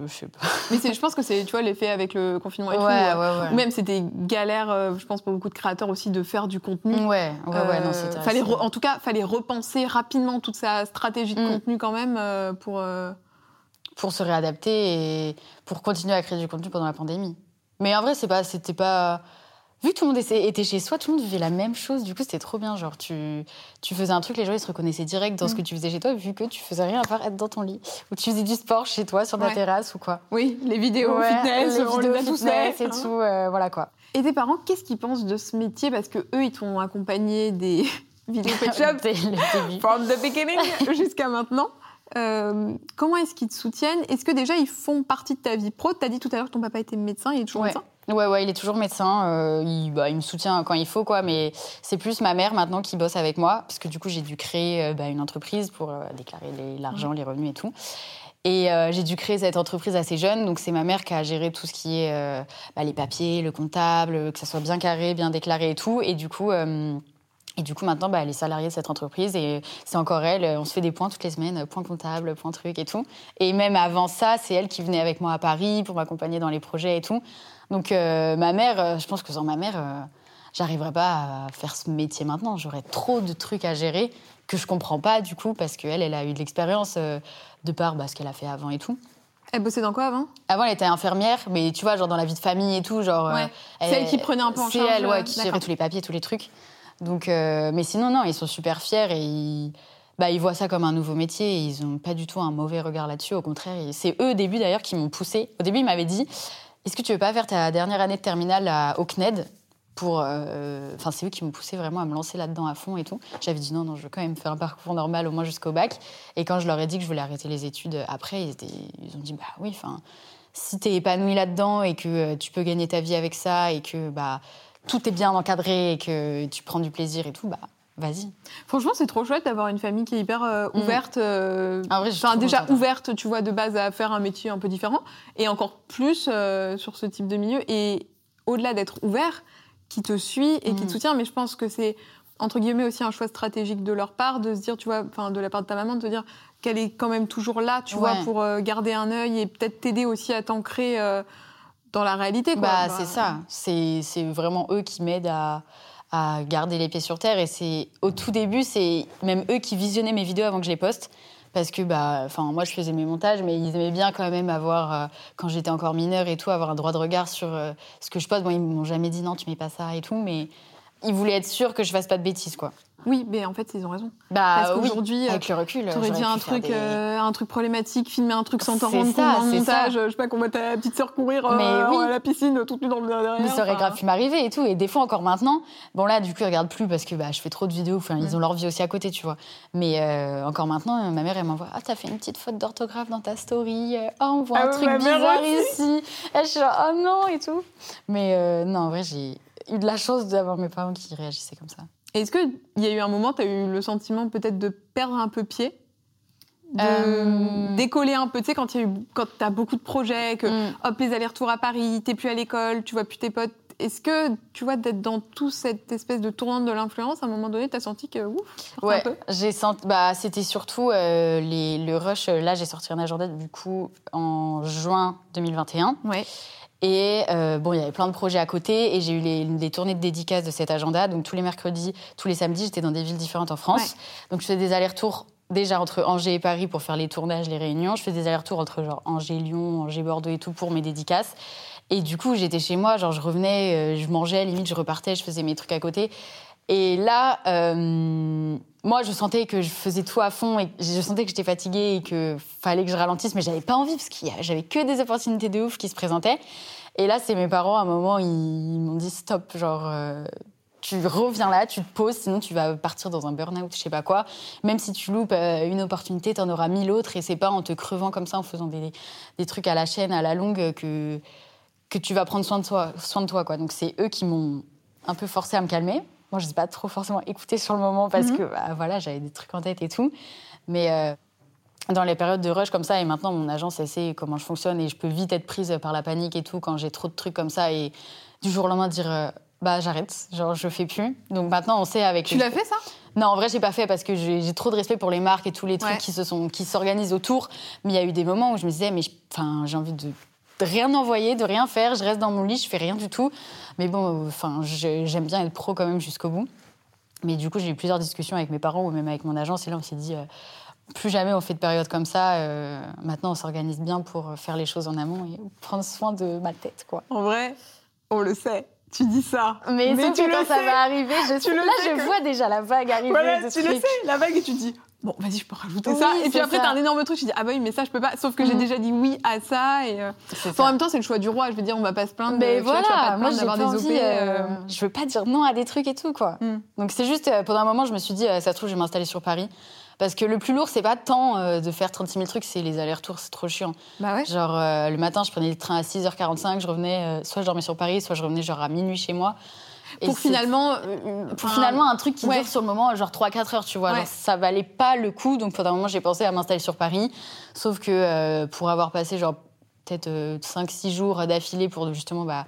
Je, sais pas. Mais je pense que c'est, tu vois, l'effet avec le confinement et Ouais, tout. euh, ouais, Ou même c'était galère, euh, je pense pour beaucoup de créateurs aussi, de faire du contenu. Ouais, ouais, ouais, non, Euh, fallait re- en tout cas, fallait repenser rapidement toute sa stratégie de Mm. contenu quand même euh, pour. pour se réadapter et pour continuer à créer du contenu pendant la pandémie. Mais en vrai, c'est pas, c'était pas. Vu que tout le monde était chez soi, tout le monde vivait la même chose. Du coup, c'était trop bien. Genre, tu, tu faisais un truc, les gens ils se reconnaissaient direct dans ce Mm. que tu faisais chez toi, vu que tu faisais rien à part être dans ton lit. Ou tu faisais du sport chez toi, sur ta Ouais. terrasse ou quoi. Oui, les vidéos Ouais, fitness, les on vidéos les fitness et tout, euh, voilà quoi. Et tes parents, qu'est-ce qu'ils pensent de ce métier? Parce que eux, ils t'ont accompagné des (laughs) vidéos Pet (laughs) Shop from the beginning (laughs) jusqu'à maintenant. Euh, comment est-ce qu'ils te soutiennent? Est-ce que déjà ils font partie de ta vie pro? Tu as dit tout à l'heure que ton papa était médecin, il est toujours Ouais. médecin? Ouais, ouais, il est toujours médecin. euh, il, bah, il me soutient quand il faut, quoi. Mais c'est plus ma mère maintenant qui bosse avec moi, parce que du coup, j'ai dû créer euh, bah, une entreprise pour euh, déclarer l'argent, les revenus et tout. Et j'ai dû créer cette entreprise assez jeune, donc c'est ma mère qui a géré tout ce qui est bah, les papiers, le comptable, que ça soit bien carré, bien déclaré et tout. Et du coup, et du coup maintenant, bah, elle est salariée de cette entreprise et c'est encore elle. On se fait des points toutes les semaines, point comptable, point truc et tout. Et même avant ça, c'est elle qui venait avec moi à Paris pour m'accompagner dans les projets et tout. Donc euh, ma mère, euh, je pense que sans ma mère, euh, j'arriverais pas à faire ce métier maintenant. J'aurais trop de trucs à gérer que je comprends pas du coup parce qu'elle, elle a eu de l'expérience de par bah, ce qu'elle a fait avant et tout. Elle bossait dans quoi avant? Avant, elle était infirmière, mais tu vois, genre dans la vie de famille et tout, genre. Ouais. C'est elle qui prenait un peu en C'est charge, elle, ouais, qui gérait tous les papiers, tous les trucs. Donc, euh, mais sinon, non, ils sont super fiers et ils, bah, ils voient ça comme un nouveau métier et ils n'ont pas du tout un mauvais regard là-dessus. Au contraire, c'est eux, au début d'ailleurs, qui m'ont poussé. Au début, ils m'avaient dit Est-ce que tu veux pas faire ta dernière année de terminale à, au CNED pour, euh, Enfin, c'est eux qui m'ont poussé vraiment à me lancer là-dedans à fond et tout. J'avais dit non, non, je veux quand même faire un parcours normal au moins jusqu'au bac. Et quand je leur ai dit que je voulais arrêter les études après, ils, ils ont dit bah oui, enfin, si t'es épanoui là-dedans et que euh, tu peux gagner ta vie avec ça et que bah tout est bien encadré et que tu prends du plaisir et tout, bah vas-y. Franchement, c'est trop chouette d'avoir une famille qui est hyper euh, Mm. ouverte. euh, vrai, Enfin, trop déjà contente, ouverte, tu vois, de base à faire un métier un peu différent, et encore plus euh, sur ce type de milieu. Et au-delà d'être ouvert, qui te suit et qui te soutient, mais je pense que c'est entre guillemets aussi un choix stratégique de leur part de se dire, tu vois, enfin de la part de ta maman, de te dire qu'elle est quand même toujours là, tu vois, pour garder un œil et peut-être t'aider aussi à t'ancrer dans la réalité. Quoi. Bah, Bah, c'est ça. C'est c'est vraiment eux qui m'aident à, à garder les pieds sur terre. Et c'est au tout début, c'est même eux qui visionnaient mes vidéos avant que je les poste. Parce que bah, moi, je faisais mes montages, mais ils aimaient bien quand même avoir, euh, quand j'étais encore mineure et tout, avoir un droit de regard sur euh, ce que je poste. Bon, ils m'ont jamais dit non, tu mets pas ça et tout, mais ils voulaient être sûrs que je fasse pas de bêtises, quoi. Oui, mais en fait, ils ont raison. Bah Parce oui, qu'aujourd'hui, avec le recul, T'aurais dit un truc, des- euh, un truc problématique, filmer un truc sans t'en rendre compte c'est montage. ça. Je sais pas qu'on voit ta petite sœur courir euh, Mais oui. à la piscine toute nue dans le derrière. Mais ça aurait grave pu m'arriver et tout. Et des fois, encore maintenant, bon là, du coup, ils regardent plus parce que bah, je fais trop de vidéos. Enfin, Mm. ils ont leur vie aussi à côté, tu vois. Mais euh, encore maintenant, euh, ma mère, elle m'envoie Ah, t'as fait une petite faute d'orthographe dans ta story. Euh, Oh, on voit Ah un ouais, truc bizarre ici. Et je suis genre Oh non et tout. Mais euh, non, en vrai, j'ai eu de la chance d'avoir mes parents qui réagissaient comme ça. Est-ce qu'il y a eu un moment, tu as eu le sentiment peut-être de perdre un peu pied? De Euh. décoller un peu, tu sais, quand tu as beaucoup de projets, que Mm. hop, les allers-retours à Paris, t'es plus à l'école, tu vois plus tes potes. Est-ce que, tu vois, d'être dans toute cette espèce de tournant de l'influence, à un moment donné, tu as senti que, ouf, Ouais, un peu? j'ai senti. Bah, c'était surtout euh, les, le rush. Là, j'ai sorti un agenda du coup en juin 2021. Ouais. Et euh, bon, il y avait plein de projets à côté et j'ai eu les, les tournées de dédicaces de cet agenda. Donc tous les mercredis, tous les samedis, j'étais dans des villes différentes en France. Ouais. Donc je faisais des allers-retours déjà entre Angers et Paris pour faire les tournages, les réunions. Je faisais des allers-retours entre genre Angers, Lyon, Angers, Bordeaux et tout pour mes dédicaces. Et du coup, j'étais chez moi, genre je revenais, euh, je mangeais, limite je repartais, je faisais mes trucs à côté. Et là, euh, moi, je sentais que je faisais tout à fond et je sentais que j'étais fatiguée et que fallait que je ralentisse, mais j'avais pas envie parce a- j'avais que des opportunités de ouf qui se présentaient. Et là, c'est mes parents, à un moment, ils, m'ont dit stop, genre, euh, tu reviens là, tu te poses, sinon tu vas partir dans un burn-out, je sais pas quoi. Même si tu loupes euh, une opportunité, t'en auras mille autres et c'est pas en te crevant comme ça, en faisant des, trucs à la chaîne, à la longue, que, que tu vas prendre soin de toi. Soin de toi. Donc c'est eux qui m'ont un peu forcé à me calmer. Moi, je ne sais pas trop forcément écouter sur le moment parce Mhm. que bah, voilà, j'avais des trucs en tête et tout. Mais euh, dans les périodes de rush comme ça, et maintenant mon agence, elle sait comment je fonctionne et je peux vite être prise par la panique et tout quand j'ai trop de trucs comme ça et du jour au lendemain dire euh, bah j'arrête, genre je fais plus. Donc maintenant on sait avec Tu l'as fait ça? Non, en vrai, j'ai pas fait parce que j'ai trop de respect pour les marques et tous les trucs Ouais. qui se sont qui s'organisent autour. Mais il y a eu des moments où je me disais, mais je- enfin, j'ai envie de, de rien envoyer, de rien faire. Je reste dans mon lit, je fais rien du tout. Mais bon, enfin, j'aime bien être pro quand même jusqu'au bout. Mais du coup, j'ai eu plusieurs discussions avec mes parents ou même avec mon agence. Et là, on s'est dit, euh, plus jamais on fait de période comme ça. euh, maintenant, on s'organise bien pour faire les choses en amont et prendre soin de ma tête, quoi. En vrai, on le sait. Tu dis ça. Mais, sauf tu que le quand ça sais. va arriver, je Tu le là, sais je que- vois déjà la vague arriver. Voilà, de tu le sais, la vague, et tu dis, bon, vas-y, je peux rajouter Oui, ça. Et puis après, t'as un énorme truc, tu dis, ah bah oui, mais ça, je peux pas. Sauf que j'ai Mhm. déjà dit oui à ça. Et euh, enfin, en même temps, c'est le choix du roi. Je veux dire, on va pas se plaindre. Mais de- tu vois, tu vas pas voilà, te moi d'avoir pas des OP. euh, euh, je veux pas dire non à des trucs et tout quoi. Mm. Donc c'est juste pendant un moment je me suis dit ça se trouve je vais m'installer sur Paris parce que le plus lourd c'est pas tant euh, de faire 36 000 trucs c'est les allers-retours c'est trop chiant. Bah ouais. Genre euh, le matin je prenais le train à 6h45 je revenais euh, soit je dormais sur Paris soit je revenais genre à minuit chez moi. Pour finalement. euh, pour enfin, finalement un truc qui ouais. dure sur le moment genre 3-4 heures tu vois Ouais. Genre, ça valait pas le coup donc pendant un moment j'ai pensé à m'installer sur Paris sauf que euh, pour avoir passé genre peut-être 5-6 jours d'affilée pour justement bah,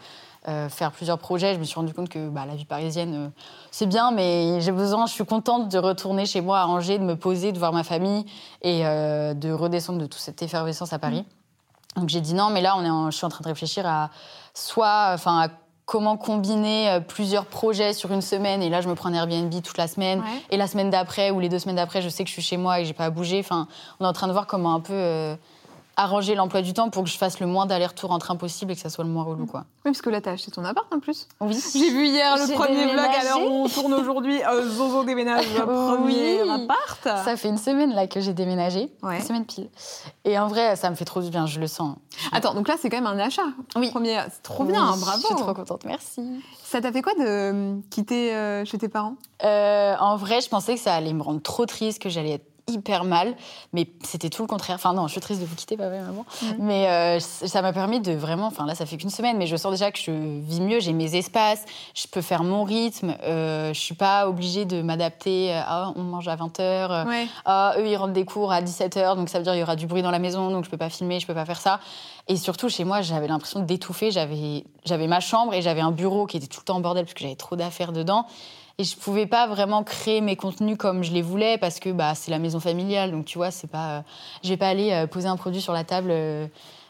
euh, faire plusieurs projets je me suis rendu compte que bah, la vie parisienne euh, c'est bien mais j'ai besoin je suis contente de retourner chez moi à Angers de me poser de voir ma famille et euh, de redescendre de toute cette effervescence à Paris donc j'ai dit non mais là on est en- je suis en train de réfléchir à soit enfin à comment combiner euh, plusieurs projets sur une semaine. Et là je me prends un Airbnb toute la semaine. Ouais. et la semaine d'après ou les deux semaines d'après je sais que je suis chez moi et que j'ai pas à bouger. Enfin on est en train de voir comment un peu euh, arranger l'emploi du temps pour que je fasse le moins d'aller-retour en train possible et que ça soit le moins relou quoi Oui, parce que là, t'as acheté ton appart en plus. oui J'ai vu hier le premier vlog déménagé. à l'heure où on tourne aujourd'hui. euh, Zozo déménage (laughs) le Oui. premier appart. ça fait une semaine là que j'ai déménagé Ouais. une semaine pile et en vrai ça me fait trop du bien je le sens Attends, donc là, c'est quand même un achat. Oui. Premier, c'est trop bien, Oui, bravo. je suis trop contente merci Ça t'a fait quoi de euh, quitter euh, chez tes parents? Euh, en vrai, je pensais que ça allait me rendre trop triste, que j'allais être hyper mal, mais c'était tout le contraire. Enfin non, je suis triste de vous quitter, pas vrai, maman. Mhm. Mais euh, ça m'a permis de vraiment, enfin là, ça fait qu'une semaine, mais je sens déjà que je vis mieux, j'ai mes espaces, je peux faire mon rythme, euh, je suis pas obligée de m'adapter. euh, Ah, on mange à 20h, Ouais. ah, eux, ils rentrent des cours à 17h, donc ça veut dire qu'il y aura du bruit dans la maison, donc je peux pas filmer, je peux pas faire ça. Et surtout, chez moi, j'avais l'impression d'étouffer. J'avais, j'avais ma chambre et j'avais un bureau qui était tout le temps en bordel parce que j'avais trop d'affaires dedans. Et je pouvais pas vraiment créer mes contenus comme je les voulais parce que bah, c'est la maison familiale. Donc, tu vois, c'est pas, euh, je vais pas aller euh, poser un produit sur la table euh,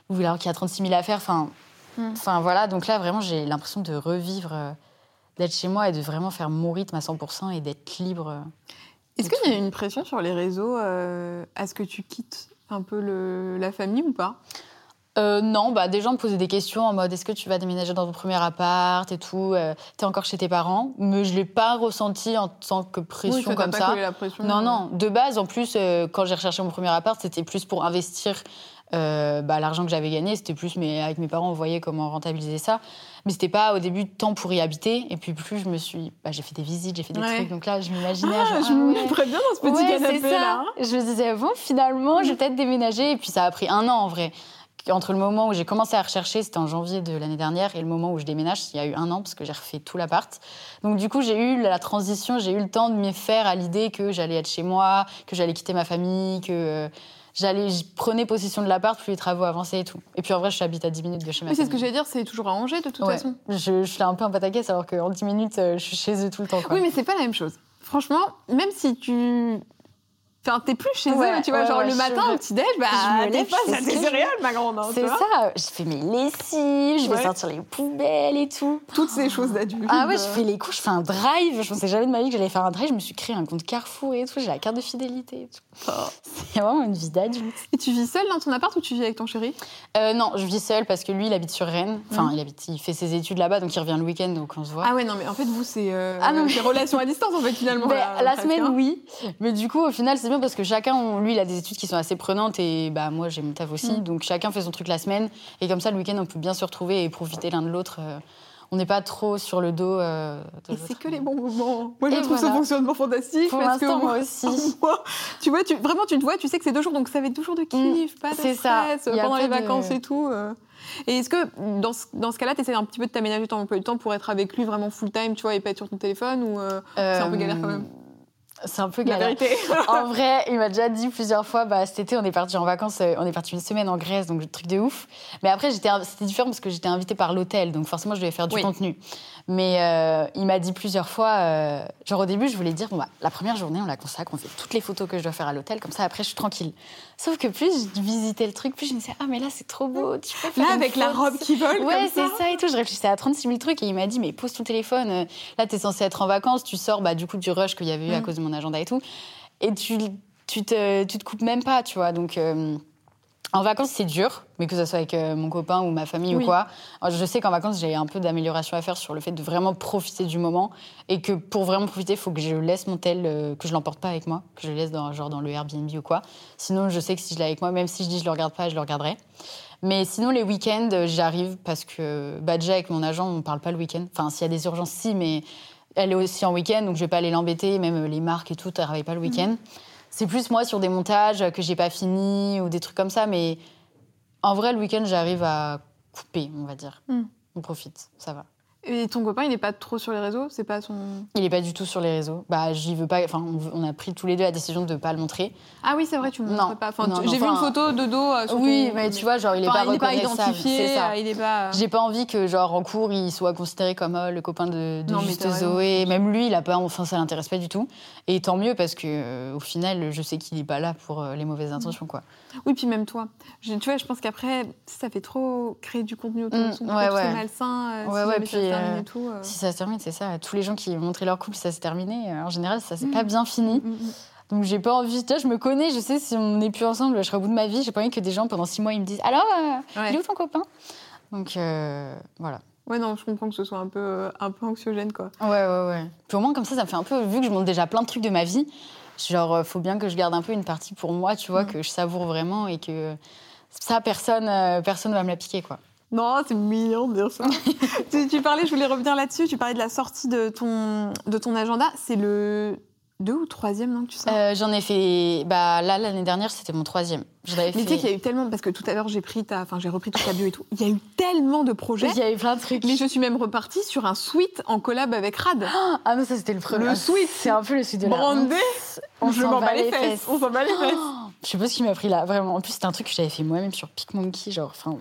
où alors qu'il y a 36 000 affaires. Enfin, Mm. enfin voilà. Donc là, vraiment, j'ai l'impression de revivre, euh, d'être chez moi et de vraiment faire mon rythme à 100% et d'être libre. Est-ce qu'il y a une pression sur les réseaux euh, à ce que tu quittes un peu le- la famille ou pas? Euh, non, bah, des gens me posaient des questions en mode est-ce que tu vas déménager dans ton premier appart et tout euh, T'es encore chez tes parents? Mais je l'ai pas ressenti en tant que pression Oui, ça t'a comme pas ça. collé la pression, Non, non. De base, en plus, euh, quand j'ai recherché mon premier appart, c'était plus pour investir bah, l'argent que j'avais gagné. C'était plus, mais avec mes parents, on voyait comment rentabiliser ça. Mais c'était pas au début tant pour y habiter. Et puis plus, je me suis, bah, j'ai fait des visites, j'ai fait des Ouais. trucs. Donc là, je m'imaginais. Ah, je ah me ouais. bien dans ce petit Ouais, canapé là. hein. Je me disais, bon, finalement, je vais peut-être déménager. Et puis ça a pris un an en vrai. Entre le moment où j'ai commencé à rechercher, c'était en janvier de l'année dernière, et le moment où je déménage, il y a eu un an parce que j'ai refait tout l'appart. Donc du coup, j'ai eu la transition, j'ai eu le temps de m'y faire à l'idée que j'allais être chez moi, que j'allais quitter ma famille, que euh, j'allais, je prenais possession de l'appart, plus les travaux avançaient et tout. Et puis en vrai, je habite à 10 minutes de chez ma Oui, c'est ce que j'allais dire, c'est toujours à Angers de toute Ouais. façon. Je, je suis un peu en pataquès alors qu'en 10 minutes, euh, je suis chez eux tout le temps. Quoi. Oui, mais c'est pas la même chose. Franchement, même si tu. Enfin, t'es plus chez Ouais, eux, tu vois. ouais, genre ouais, le matin, au petit-déj, bah, je me t'es lève, pas ce tes céréales, ma grande. hein, C'est ça, je fais mes lessives, je vais sortir les poubelles et tout. Toutes ces choses d'adulte. Ah ouais, je euh. fais les couches, je fais un drive. Je pensais jamais de ma vie que j'allais faire un drive. Je me suis créé un compte Carrefour et tout. J'ai la carte de fidélité et tout. C'est vraiment une vie d'adulte. Et tu vis seule dans ton appart ou tu vis avec ton chéri? Euh, non, je vis seule parce que lui, il habite sur Rennes. Enfin, Mhm. il habite, il fait ses études là-bas, donc il revient le week-end, donc on se voit. Ah ouais, non, mais en fait, vous, c'est euh, Ah non, mais- c'est relations à distance, en fait, finalement. (laughs) Mais là, la semaine, hein. oui. Mais du coup, au final, c'est bien parce que chacun, on- lui, il a des études qui sont assez prenantes et bah, moi, j'ai mon taf aussi. Mm. Donc chacun fait son truc la semaine. Et comme ça, le week-end, on peut bien se retrouver et profiter l'un de l'autre. Euh, on n'est pas trop sur le dos. euh, de Et c'est que les bons moments. Moi, je Et trouve ce voilà. fonctionnement fantastique. Pour parce que moi, moi (laughs) aussi. moi, tu vois, tu, vraiment, tu te vois, tu sais que c'est deux jours, donc ça va être deux jours de kiff, pas de c'est ça. stress, Y a pendant les de- vacances et tout. euh. Et est-ce que dans ce, dans ce cas-là, tu essaies un petit peu de t'aménager ton emploi du temps pour être avec lui vraiment full time, tu vois, et pas être sur ton téléphone ou euh, c'est un peu galère quand même? C'est un peu galère. (laughs) en vrai, il m'a déjà dit plusieurs fois, bah, cet été, on est parti en vacances, euh, on est parti une semaine en Grèce, donc truc de ouf. Mais après, c'était différent parce que j'étais invitée par l'hôtel, donc forcément, je devais faire du Oui. contenu. Mais euh, il m'a dit plusieurs fois, euh, genre au début, je voulais dire, bon, bah, la première journée, on la consacre, on fait toutes les photos que je dois faire à l'hôtel, comme ça, après, je suis tranquille. Sauf que plus je visitais le truc, plus je me disais, ah, mais là, c'est trop beau, tu peux faire Là, une avec la robe qui vole. Ouais, ça. c'est ça et tout. Je réfléchissais à 36 000 trucs et il m'a dit, mais pose ton téléphone. euh, Là, t'es censé être en vacances, tu sors bah, du coup du rush qu'il y avait eu à Mm. cause de mon agenda et tout. Et tu, tu, te, tu te coupes même pas, tu vois. Donc, euh, en vacances, c'est dur, mais que ce soit avec euh, mon copain ou ma famille Oui. ou quoi. Je sais qu'en vacances, j'ai un peu d'amélioration à faire sur le fait de vraiment profiter du moment et que pour vraiment profiter, il faut que je laisse mon tel, euh, que je l'emporte pas avec moi, que je le laisse dans, genre dans le Airbnb ou quoi. Sinon, je sais que si je l'ai avec moi, même si je dis je le regarde pas, je le regarderai. Mais sinon, les week-ends, euh, j'arrive parce que bah, déjà, avec mon agent, on parle pas le week-end. Enfin, s'il y a des urgences, si, mais elle est aussi en week-end, donc je vais pas aller l'embêter. Même les marques et tout, elles travaillent pas le week-end. C'est plus moi sur des montages que j'ai pas fini ou des trucs comme ça. Mais en vrai, le week-end, j'arrive à couper, on va dire. Mm. On profite, ça va. Et ton copain, il n'est pas trop sur les réseaux? C'est pas son. Il est pas du tout sur les réseaux. Bah, j'y veux pas. Enfin, on, a pris tous les deux la décision de pas le montrer. Ah oui, c'est vrai, tu Non. montres pas. Enfin, Non, J'ai vu une photo de dos. euh, sur oui, ton- mais tu vois, genre, il est Enfin, pas il n'est pas identifié, ça. euh, il est pas. J'ai pas envie que, genre, en cours, il soit considéré comme oh, le copain de, de Juste raison. Zoé. Même lui, il a pas, enfin, ça l'intéresse pas du tout. Et tant mieux parce que, euh, au final, je sais qu'il est pas là pour euh, les mauvaises intentions, quoi. Oui, puis même toi. Je, tu vois, je pense qu'après, ça fait trop créer du contenu autour de Mm, son ouais, ouais. malsain. euh, Ouais, ouais, puis, termine euh, et tout. euh. Si ça se termine, c'est ça. Tous les gens qui ont montré leur couple, ça s'est terminé. euh, En général, ça s'est Mm. pas bien fini. Mm, mm. Donc, j'ai pas envie. Tu vois, je me connais, je sais, si on n'est plus ensemble, je serai au bout de ma vie. J'ai pas envie que des gens, pendant six mois, ils me disent Alors, euh, Ouais. il est où ton copain? Donc, euh, voilà. Ouais, non, je comprends que ce soit un peu, un peu anxiogène, quoi. Ouais, ouais, ouais. Puis au moins, comme ça, ça me fait un peu, vu que je monte déjà plein de trucs de ma vie, genre, faut bien que je garde un peu une partie pour moi, tu vois, que je savoure vraiment et que ça, personne, personne va me la piquer, quoi. Non, c'est mignon de dire ça. (laughs) tu, tu parlais, je voulais revenir là-dessus, tu parlais de la sortie de ton, de ton agenda. C'est le deux ou troisième, non, que tu sors Euh, J'en ai fait, bah là, l'année dernière, c'était mon troisième. J'en avais Mais tu sais qu'il y a eu tellement, parce que tout à l'heure j'ai pris ta, enfin j'ai repris toute ta bio et tout. Il y a eu tellement de projets. Il y avait plein de trucs. Mais je suis même repartie sur un suite en collab avec Rad. Ah, mais ça, c'était le premier. Le sweet. C'est un peu le suite de la Brandé. On je s'en m'en bat bats les fesses. On s'en bat les (gasps) fesses. Oh, je sais pas ce qui m'a pris là, vraiment. En plus, c'était un truc que j'avais fait moi-même sur PicMonkey, genre, enfin.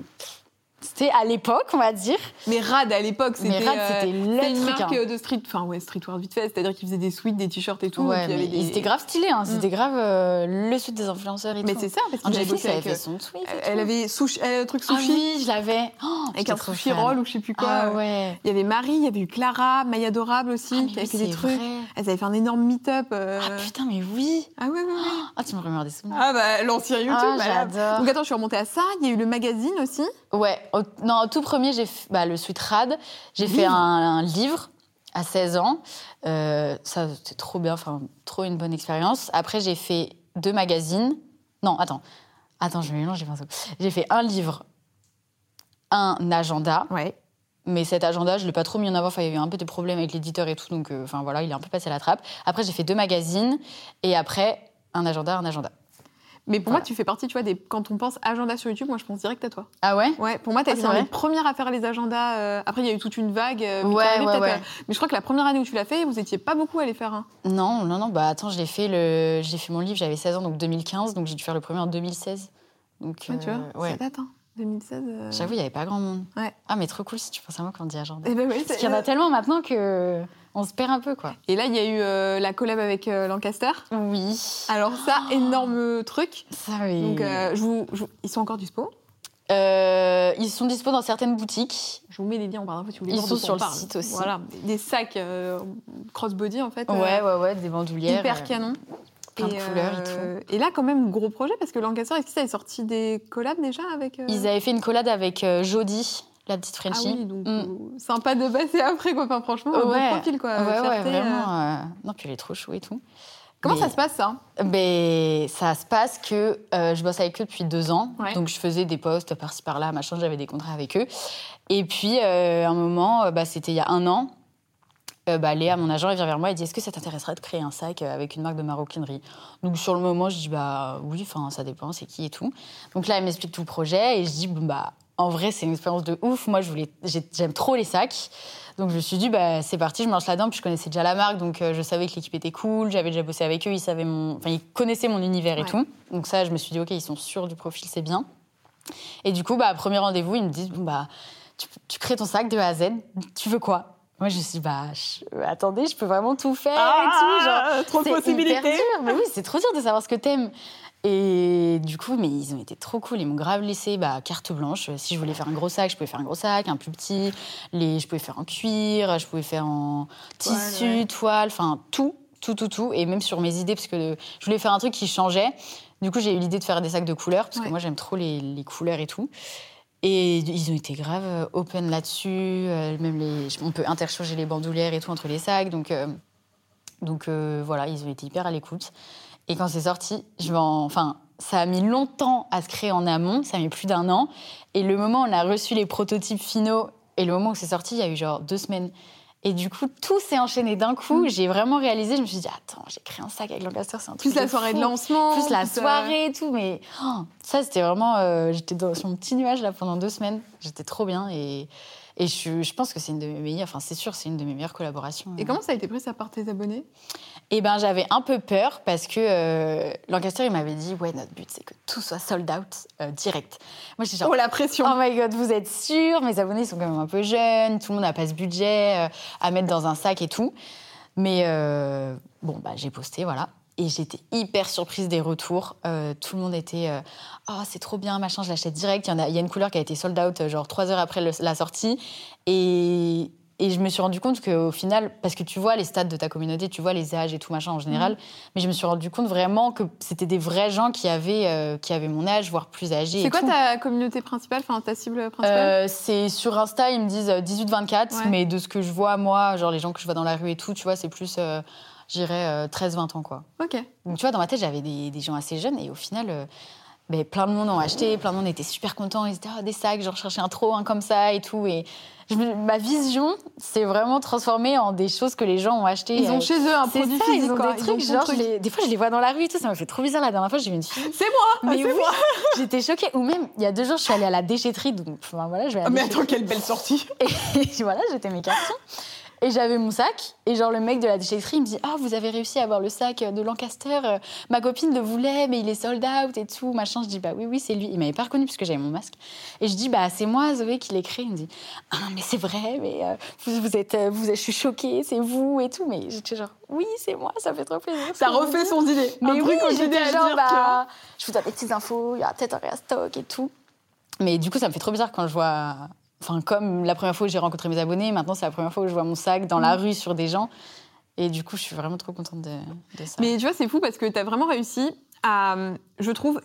C'était à l'époque, on va dire. Mais Rad à l'époque, Mais c'était euh, c'était le c'était truc, marque hein. euh, de street, enfin ouais, streetwear vite fait, c'est-à-dire qu'ils faisaient des suites, des t-shirts et tout. et ouais, mais des- ils étaient grave stylés, hein. C'était grave euh, le suite des influenceurs et Mais tout. c'est ça, parce bossé elle avec. avait fait euh, son tweet. et Elle tout. avait sushi, euh, truc Ah sushi oui, je l'avais. Oh, avec un sushi fan. roll ou je sais plus quoi. Ah ouais. Il y avait Marie, il y avait eu Clara, Maya Adorable aussi, Ah, mais qui avait fait des trucs. vrai. Elles avaient fait un énorme meet-up. Ah putain, mais oui. Ah ouais, ouais, ouais. Ah, tu me remémores des souvenirs. Ah bah l'ancien YouTube. Ah, j'adore. Donc attends, je suis remontée à ça. Il y a eu le magazine aussi. Ouais, au, non, au tout premier, j'ai fait bah, le Sweet Rad. J'ai fait un, un livre à 16 ans. Euh, ça, c'était trop bien, enfin, trop une bonne expérience. Après, j'ai fait deux magazines. Non, attends. Attends, je me mélange, j'ai fait un truc. J'ai fait un livre, un agenda. Ouais. Mais cet agenda, je l'ai pas trop mis en avant. Enfin, il y avait un peu des problèmes avec l'éditeur et tout. Donc, euh, enfin, voilà, il est un peu passé à la trappe. Après, j'ai fait deux magazines. Et après, un agenda, un agenda. Mais pour Voilà. moi, tu fais partie, tu vois, des... quand on pense agenda sur YouTube, moi, je pense direct à toi. Ah ouais? Ouais, pour moi, t'as Ah, été dans les premières à faire les agendas. euh, Après, il y a eu toute une vague. euh, Ouais, ouais, ouais. euh, Mais je crois que la première année où tu l'as fait, vous étiez pas beaucoup à les faire. hein. Non, non, non. Bah attends, je l'ai fait, le... j'ai fait mon livre, j'avais 16 ans, donc 2015. Donc j'ai dû faire le premier en 2016. Donc, Ouais, tu vois, euh, ouais. ça date, hein. 2016. euh, J'avoue, il n'y avait pas grand monde. Ouais. Ah, mais trop cool si tu penses à moi quand on dit agenda. Eh ben oui, Parce qu'il y en a tellement maintenant que. On se perd un peu, quoi. Et là, il y a eu euh, la collab avec euh, Lancaster. Oui. Alors ça, énorme truc. Ça, oui. Donc, euh, je vous, je vous- ils sont encore dispo? Euh, ils sont dispo dans certaines boutiques. Je vous mets les liens en barre d'infos si vous voulez Ils voir sont quoi sur on le parle. site aussi. Voilà, des sacs euh, crossbody en fait. euh, Ouais, ouais, ouais, des bandoulières. hyper euh, canon. plein de couleurs et euh, Et là, quand même, gros projet parce que Lancaster, est-ce que ça est sorti des collabs déjà avec. euh, Ils avaient fait une collab avec euh, Jodie, la petite Ah Frenchie. oui, donc Mm. euh, sympa de passer après quoi. Enfin, franchement, un Ouais. profil quoi. ouais, ouais, Fierté, euh. vraiment. euh, Non, puis elle est trop chou et tout. Comment Mais- ça se passe ça? Ben, ça se passe que euh, je bosse avec eux depuis deux ans. Ouais. Donc, je faisais des postes par-ci par-là, machin, j'avais des contrats avec eux. Et puis, euh, un moment, bah, c'était il y a un an, euh, bah, Léa, mon agent, elle vient vers moi et dit Est-ce que ça t'intéresserait de créer un sac avec une marque de maroquinerie? Donc, sur le moment, je dis Bah oui, enfin, ça dépend, c'est qui et tout. Donc là, elle m'explique tout le projet et je dis Bon, Bah, en vrai, c'est une expérience de ouf. Moi, je voulais, j'ai- j'aime trop les sacs. Donc je me suis dit, bah, c'est parti, je me lance là-dedans. Puis je connaissais déjà la marque, donc euh, je savais que l'équipe était cool. J'avais déjà bossé avec eux, ils, savaient mon... enfin, ils connaissaient mon univers et tout. Donc ça, je me suis dit, ok, ils sont sûrs du profil, c'est bien. Et du coup, bah, premier rendez-vous, ils me disent, bon, bah, tu, tu crées ton sac de A à Z, tu veux quoi? Moi, je me suis dit, bah, je- attendez, je peux vraiment tout faire et tout. Genre, Ah, trop de possibilités. dur. Mais oui, c'est trop dur de savoir ce que t'aimes. Et du coup, mais ils ont été trop cool. Ils m'ont grave laissé bah, carte blanche. Si je voulais faire un gros sac, je pouvais faire un gros sac, un plus petit. Les, je pouvais faire en cuir, je pouvais faire en tissu, ouais. toile, enfin tout, tout, tout, tout. Et même sur mes idées, parce que je voulais faire un truc qui changeait. Du coup, j'ai eu l'idée de faire des sacs de couleurs, parce Ouais. que moi, j'aime trop les, les couleurs et tout. Et ils ont été grave euh, open là-dessus. euh, Même les, on peut interchanger les bandoulières et tout entre les sacs. Donc, euh, donc euh, voilà, ils ont été hyper à l'écoute. Et quand c'est sorti, je enfin, ça a mis longtemps à se créer en amont, ça a mis plus d'un an. Et le moment où on a reçu les prototypes finaux et le moment où c'est sorti, il y a eu genre deux semaines. Et du coup, tout s'est enchaîné d'un coup. J'ai vraiment réalisé, je me suis dit, attends, j'ai créé un sac avec Lancaster, c'est un truc Plus la soirée fou. de lancement. Plus la euh, soirée et tout, mais oh, ça c'était vraiment, euh, j'étais dans mon petit nuage là pendant deux semaines, j'étais trop bien et, et je, je pense que c'est une de mes meilleures, enfin c'est sûr, c'est une de mes meilleures collaborations. Et comment ça a été pris ça par tes abonnés? Eh ben, j'avais un peu peur parce que euh, Lancaster, il m'avait dit Ouais, notre but, c'est que tout soit sold out euh, direct. Moi, j'étais genre Oh la pression. Oh my god, vous êtes sûr Mes abonnés sont quand même un peu jeunes, tout le monde n'a pas ce budget euh, à mettre dans un sac et tout. Mais euh, bon, bah, j'ai posté, voilà. Et j'étais hyper surprise des retours. Euh, tout le monde était euh, Oh, c'est trop bien, machin, je l'achète direct. Il y, a, il y a une couleur qui a été sold out, euh, genre trois heures après la sortie. Et, et je me suis rendu compte qu'au final, parce que tu vois les stats de ta communauté, tu vois les âges et tout machin en général, mais je me suis rendu compte vraiment que c'était des vrais gens qui avaient, euh, qui avaient mon âge, voire plus âgés. C'est quoi tout. ta communauté principale, enfin ta cible principale? Euh, c'est sur Insta, ils me disent euh, 18-24, Ouais. mais de ce que je vois, moi, genre les gens que je vois dans la rue et tout, tu vois, c'est plus, euh, j'irais, euh, 13-20 ans, quoi. Ok. Donc, tu vois, dans ma tête, j'avais des, des gens assez jeunes et au final, euh, ben, plein de monde ont acheté, plein de monde était super content. Ils disaient, Ah, des sacs, j'en recherchais un trop, un comme ça et tout. Et je ma vision s'est vraiment transformée en des choses que les gens ont acheté. Ils ont Euh, chez eux un produit ça, physique, ils ont quoi. des trucs, genre, truc. je les- des fois, je les vois dans la rue et tout, ça m'a fait trop bizarre. La dernière fois, j'ai vu une fille. C'est moi Mais c'est oui, moi (laughs) j'étais choquée. Ou même, il y a deux jours, je suis allée à la déchetterie. Donc, voilà, je vais à la Ah, Mais attends, quelle belle sortie (laughs) Et voilà, j'étais mes cartons. Et j'avais mon sac. Et genre, le mec de la déchetterie il me dit Ah, vous avez réussi à avoir le sac de Lancaster. euh, Ma copine le voulait, mais il est sold out et tout. Machin. Je dis Bah oui, oui, c'est lui. Il m'avait pas reconnu parce que j'avais mon masque. Et je dis Bah, c'est moi, Zoé, qui l'ai créé. Il me dit Ah, mais c'est vrai, mais euh, vous, vous êtes, euh, vous êtes, je suis choquée, c'est vous et tout. Mais j'étais genre Oui, c'est moi, ça fait trop plaisir. Ça refait son idée. Mais un oui, j'étais genre, dire, bah, je vous donne des petites infos, il y aura peut-être un réastock et tout. Mais du coup, ça me fait trop bizarre quand je vois. Enfin, comme la première fois où j'ai rencontré mes abonnés, maintenant c'est la première fois où je vois mon sac dans Mm. la rue sur des gens. Et du coup, je suis vraiment trop contente de, de ça. Mais tu vois, c'est fou parce que tu as vraiment réussi à, je trouve,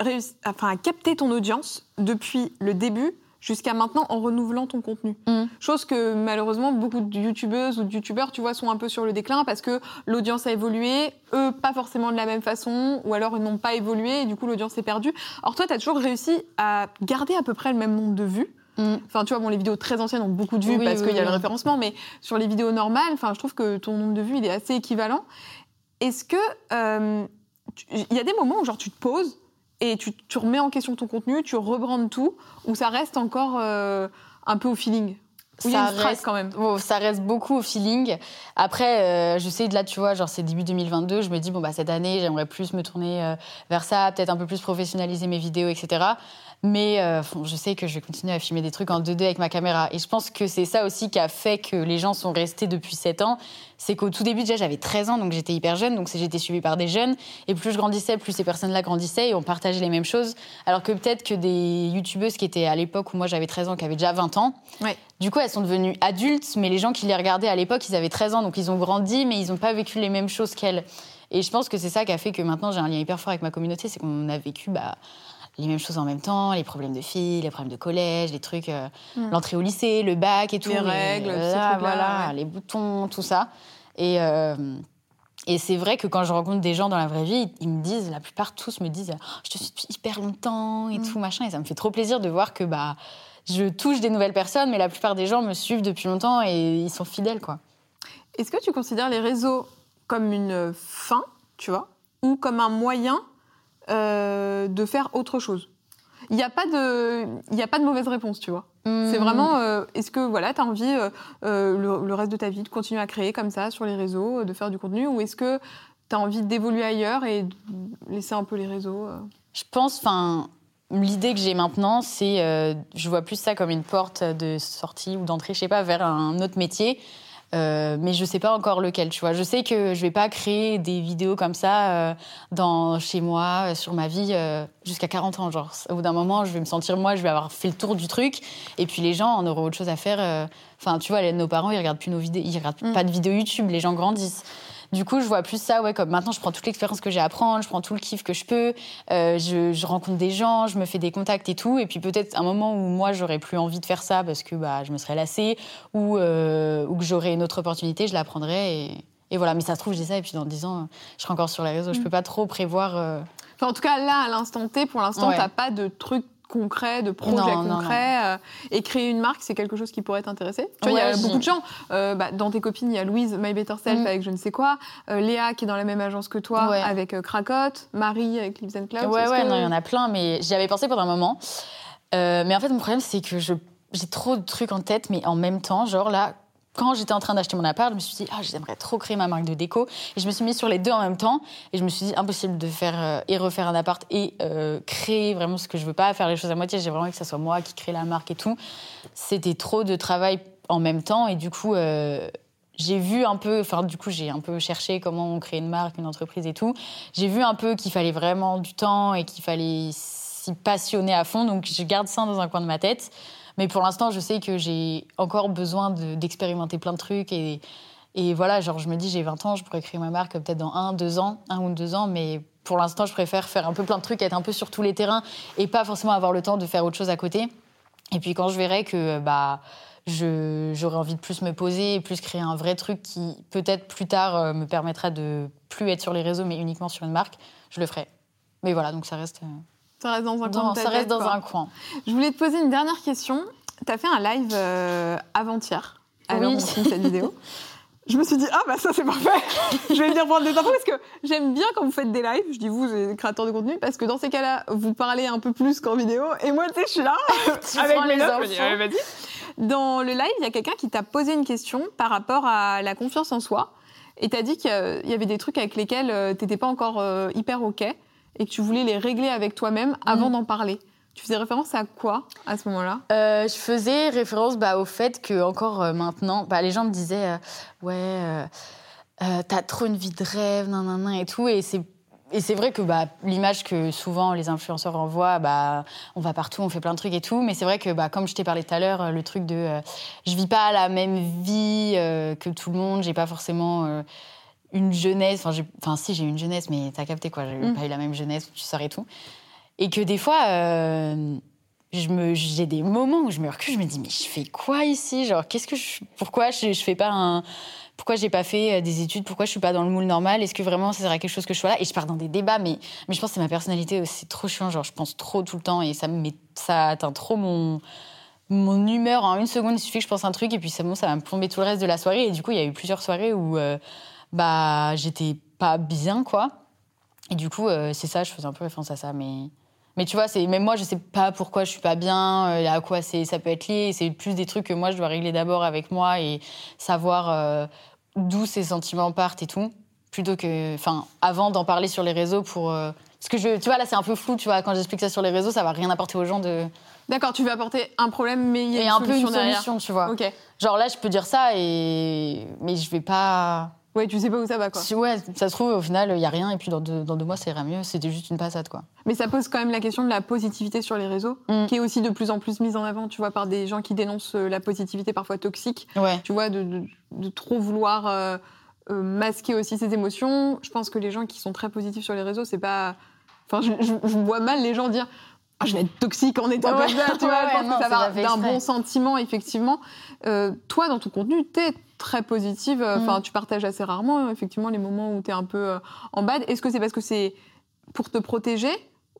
réussi- enfin, à capter ton audience depuis le début jusqu'à maintenant en renouvelant ton contenu. Mm. Chose que malheureusement beaucoup de youtubeuses ou de youtubeurs, tu vois, sont un peu sur le déclin parce que l'audience a évolué, eux pas forcément de la même façon, ou alors ils n'ont pas évolué et du coup l'audience est perdue. Or toi, tu as toujours réussi à garder à peu près le même nombre de vues. Mm. Enfin, tu vois, bon, les vidéos très anciennes ont beaucoup de vues Oui, parce oui, qu'il y a oui. le référencement, mais sur les vidéos normales, enfin, je trouve que ton nombre de vues, il est assez équivalent. Est-ce que euh, il y a des moments où genre tu te poses et tu, tu remets en question ton contenu, tu rebrandes tout, ou ça reste encore euh, un peu au feeling? A Ça reste- quand même? Bon, ça reste beaucoup au feeling. Après, euh, je sais, là, tu vois, genre, c'est début 2022. Je me dis, bon, bah, cette année, j'aimerais plus me tourner euh, vers ça, peut-être un peu plus professionnaliser mes vidéos, etc. Mais euh, je sais que je vais continuer à filmer des trucs en 2D avec ma caméra. Et je pense que c'est ça aussi qui a fait que les gens sont restés depuis 7 ans. C'est qu'au tout début, déjà, j'avais 13 ans, donc j'étais hyper jeune. Donc j'étais suivie par des jeunes. Et plus je grandissais, plus ces personnes-là grandissaient et on partageait les mêmes choses. Alors que peut-être que des youtubeuses qui étaient à l'époque où moi j'avais 13 ans, qui avaient déjà 20 ans, Ouais. du coup, elles sont devenues adultes. Mais les gens qui les regardaient à l'époque, ils avaient 13 ans. Donc ils ont grandi, mais ils n'ont pas vécu les mêmes choses qu'elles. Et je pense que c'est ça qui a fait que maintenant j'ai un lien hyper fort avec ma communauté. C'est qu'on a vécu. Bah, les mêmes choses en même temps, les problèmes de filles, les problèmes de collège, les trucs, euh, Mm. l'entrée au lycée, le bac et tout. Les règles, euh, là, voilà, ouais. les boutons, tout ça. Et, euh, et c'est vrai que quand je rencontre des gens dans la vraie vie, ils me disent, la plupart tous me disent, Oh, je te suis depuis hyper longtemps et Mm. tout machin. Et ça me fait trop plaisir de voir que bah je touche des nouvelles personnes, mais la plupart des gens me suivent depuis longtemps et ils sont fidèles, quoi. Est-ce que tu considères les réseaux comme une fin, tu vois, ou comme un moyen euh, de faire autre chose Il n'y a, pas de- y a pas de mauvaise réponse, tu vois. C'est Hmm. vraiment, euh, est-ce que voilà, tu as envie euh, le, le reste de ta vie de continuer à créer comme ça sur les réseaux, de faire du contenu, ou est-ce que tu as envie d'évoluer ailleurs et de laisser un peu les réseaux Je pense, enfin, l'idée que j'ai maintenant, c'est, je vois plus ça comme une porte de sortie ou d'entrée, je sais pas, vers un autre métier. Euh, mais je sais pas encore lequel, tu vois. Je sais que je vais pas créer des vidéos comme ça euh, dans, chez moi, euh, sur ma vie, euh, jusqu'à 40 ans. Genre, au bout d'un moment, je vais me sentir, moi, je vais avoir fait le tour du truc. Et puis les gens en auront autre chose à faire. Enfin, tu vois, les- nos parents, ils regardent plus nos vidéos, ils regardent Mm. pas de vidéos YouTube, les gens grandissent. Du coup, je vois plus ça, ouais, comme maintenant, je prends toute l'expérience que j'ai à prendre, je prends tout le kiff que je peux, euh, je, je rencontre des gens, je me fais des contacts et tout. Et puis peut-être un moment où moi, j'aurais plus envie de faire ça parce que bah, je me serais lassée ou, euh, ou que j'aurais une autre opportunité, je la prendrais. Et, et voilà, mais ça se trouve, je dis ça et puis dans 10 ans, je serai encore sur les réseaux. Je peux pas trop prévoir. euh, Enfin, en tout cas, là, à l'instant T, pour l'instant, Ouais. n'as pas de trucs concrets, de projets Non, non, concrets. euh, et créer une marque, c'est quelque chose qui pourrait t'intéresser. Tu vois, il y a beaucoup de gens. euh, bah, dans tes copines, il y a Louise, My Better Self, Mm. avec je ne sais quoi. euh, Léa, qui est dans la même agence que toi, Ouais. avec euh, Krakot. Marie, avec Lives and. Ouais, ouais, que- non, il y en a plein, mais j'y avais pensé pendant un moment. Mais en fait, mon problème, c'est que je- j'ai trop de trucs en tête, mais en même temps, genre là, quand j'étais en train d'acheter mon appart, je me suis dit, ah, j'aimerais trop créer ma marque de déco. Et je me suis mise sur les deux en même temps. Et je me suis dit, impossible de faire euh, et refaire un appart et euh, créer vraiment ce que je veux pas, faire les choses à moitié. J'ai vraiment envie que ça soit moi qui crée la marque et tout. C'était trop de travail en même temps. Et du coup, euh, j'ai vu un peu, enfin, du coup, j'ai un peu cherché comment on crée une marque, une entreprise et tout. J'ai vu un peu qu'il fallait vraiment du temps et qu'il fallait s'y passionner à fond. Donc, je garde ça dans un coin de ma tête. Mais pour l'instant, je sais que j'ai encore besoin de- d'expérimenter plein de trucs. Et, voilà, genre, je me dis, j'ai 20 ans, je pourrais créer ma marque peut-être dans un, deux ans, un ou deux ans. Mais pour l'instant, je préfère faire un peu plein de trucs, être un peu sur tous les terrains et pas forcément avoir le temps de faire autre chose à côté. Et puis, quand je verrai que, bah, je- j'aurai envie de plus me poser et plus créer un vrai truc qui, peut-être plus tard, euh, me permettra de plus être sur les réseaux, mais uniquement sur une marque, je le ferai. Mais voilà, donc ça reste, euh, Ça reste dans un coin ça reste tête, dans quoi. un coin. Je voulais te poser une dernière question. Tu as fait un live euh, avant-hier, où Oui. on filme cette vidéo. Je me suis dit, ah bah ça c'est parfait, je vais venir prendre des infos parce que j'aime bien quand vous faites des lives, je dis vous, les créateurs de contenu, parce que dans ces cas-là, vous parlez un peu plus qu'en vidéo, et moi tu sais, je suis là, (laughs) avec mes notes, vas-y. Dans le live, il y a quelqu'un qui t'a posé une question par rapport à la confiance en soi, et t'as dit qu'il y avait des trucs avec lesquels euh, t'étais pas encore euh, hyper ok, et que tu voulais les régler avec toi-même avant Mhm. d'en parler. Tu faisais référence à quoi à ce moment-là? Euh, je faisais référence bah, au fait que encore euh, maintenant, bah, les gens me disaient euh, ouais, t'as trop une vie de rêve, nan, nan, nan, et tout, et c'est et c'est vrai que bah, l'image que souvent les influenceurs envoient, bah, on va partout, on fait plein de trucs et tout, mais c'est vrai que bah, comme je t'ai parlé tout à l'heure, le truc de je vis pas la même vie que tout le monde, j'ai pas forcément une jeunesse, enfin, si j'ai eu une jeunesse, mais t'as capté quoi, j'ai Mm. pas eu la même jeunesse, tu sors et tout, et que des fois euh, j'ai des moments où je me recule, je me dis mais je fais quoi ici? Genre qu'est-ce que je, pourquoi je, je fais pas un, pourquoi j'ai pas fait euh, des études? Pourquoi je suis pas dans le moule normal? Est-ce que vraiment ça serait quelque chose que je sois là? Et je pars dans des débats, mais mais je pense que c'est ma personnalité aussi, c'est trop chiant. Genre je pense trop tout le temps et ça me met, ça atteint trop mon mon humeur en une seconde. Il suffit que je pense un truc et puis c'est bon, ça va me plomber tout le reste de la soirée. Et du coup il y a eu plusieurs soirées où euh, bah j'étais pas bien quoi. Et du coup euh, c'est ça, je faisais un peu référence à ça, mais mais tu vois, c'est même moi, je sais pas pourquoi je suis pas bien, euh, à quoi c'est, ça peut être lié. C'est plus des trucs que moi, je dois régler d'abord avec moi et savoir euh, d'où ces sentiments partent et tout, plutôt que, enfin, avant d'en parler sur les réseaux pour, Parce que je, tu vois, là, c'est un peu flou, tu vois. Quand j'explique ça sur les réseaux, ça va rien apporter aux gens de. D'accord, tu veux apporter un problème, mais il y a Et une un peu une solution derrière. tu vois. Ok. Genre là, je peux dire ça et. Mais je vais pas. Ouais, tu sais pas où ça va, quoi. Si, ouais, ça se trouve, au final, il y a rien et puis dans deux, dans deux mois, ça ira mieux. C'était juste une passade, quoi. Mais ça pose quand même la question de la positivité sur les réseaux, Mm. qui est aussi de plus en plus mise en avant, tu vois, par des gens qui dénoncent euh, la positivité parfois toxique, Ouais. tu vois, de, de- de trop vouloir euh, euh, masquer aussi ses émotions. Je pense que les gens qui sont très positifs sur les réseaux, c'est pas. Enfin, je, je- je vois mal les gens dire. Ah, je vais être toxique en étant Ouais. comme ça, tu (laughs) vois. Ouais, je pense ouais, non, que ça va d'un bon sentiment, effectivement. Euh, toi, dans ton contenu, t'es très positive. euh, Enfin, Mm. tu partages assez rarement, effectivement, les moments où t'es un peu euh, en bad. Est-ce que c'est parce que c'est pour te protéger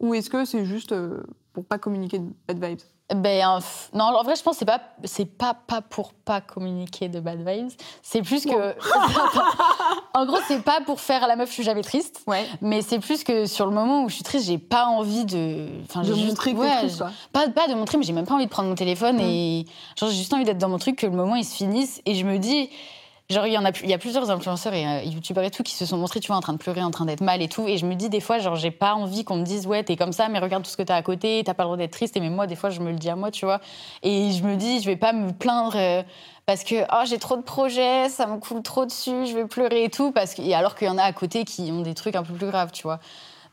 ou est-ce que c'est juste euh, pour pas communiquer de bad vibes? Ben, non, en vrai, je pense que c'est pas, c'est pas, pas pour pas communiquer de bad vibes. C'est plus que. (laughs) en gros, c'est pas pour faire la meuf, je suis jamais triste. Ouais. Mais c'est plus que sur le moment où je suis triste, j'ai pas envie de. Enfin, De juste- montrer que ouais, triste, quoi. Pas, pas de montrer, mais j'ai même pas envie de prendre mon téléphone et. Genre, j'ai juste envie d'être dans mon truc, que le moment il se finisse. Et je me dis. Genre, il y, en a, plusieurs influenceurs et euh, youtubeurs et tout qui se sont montrés, tu vois, en train de pleurer, en train d'être mal et tout. Et je me dis des fois, genre, j'ai pas envie qu'on me dise, ouais, t'es comme ça, mais regarde tout ce que t'as à côté, t'as pas le droit d'être triste. Et même moi, des fois, je me le dis à moi, tu vois. Et je me dis, je vais pas me plaindre euh, parce que, oh, j'ai trop de projets, ça me coule trop dessus, je vais pleurer et tout. Parce que, alors qu'il y en a à côté qui ont des trucs un peu plus graves, tu vois.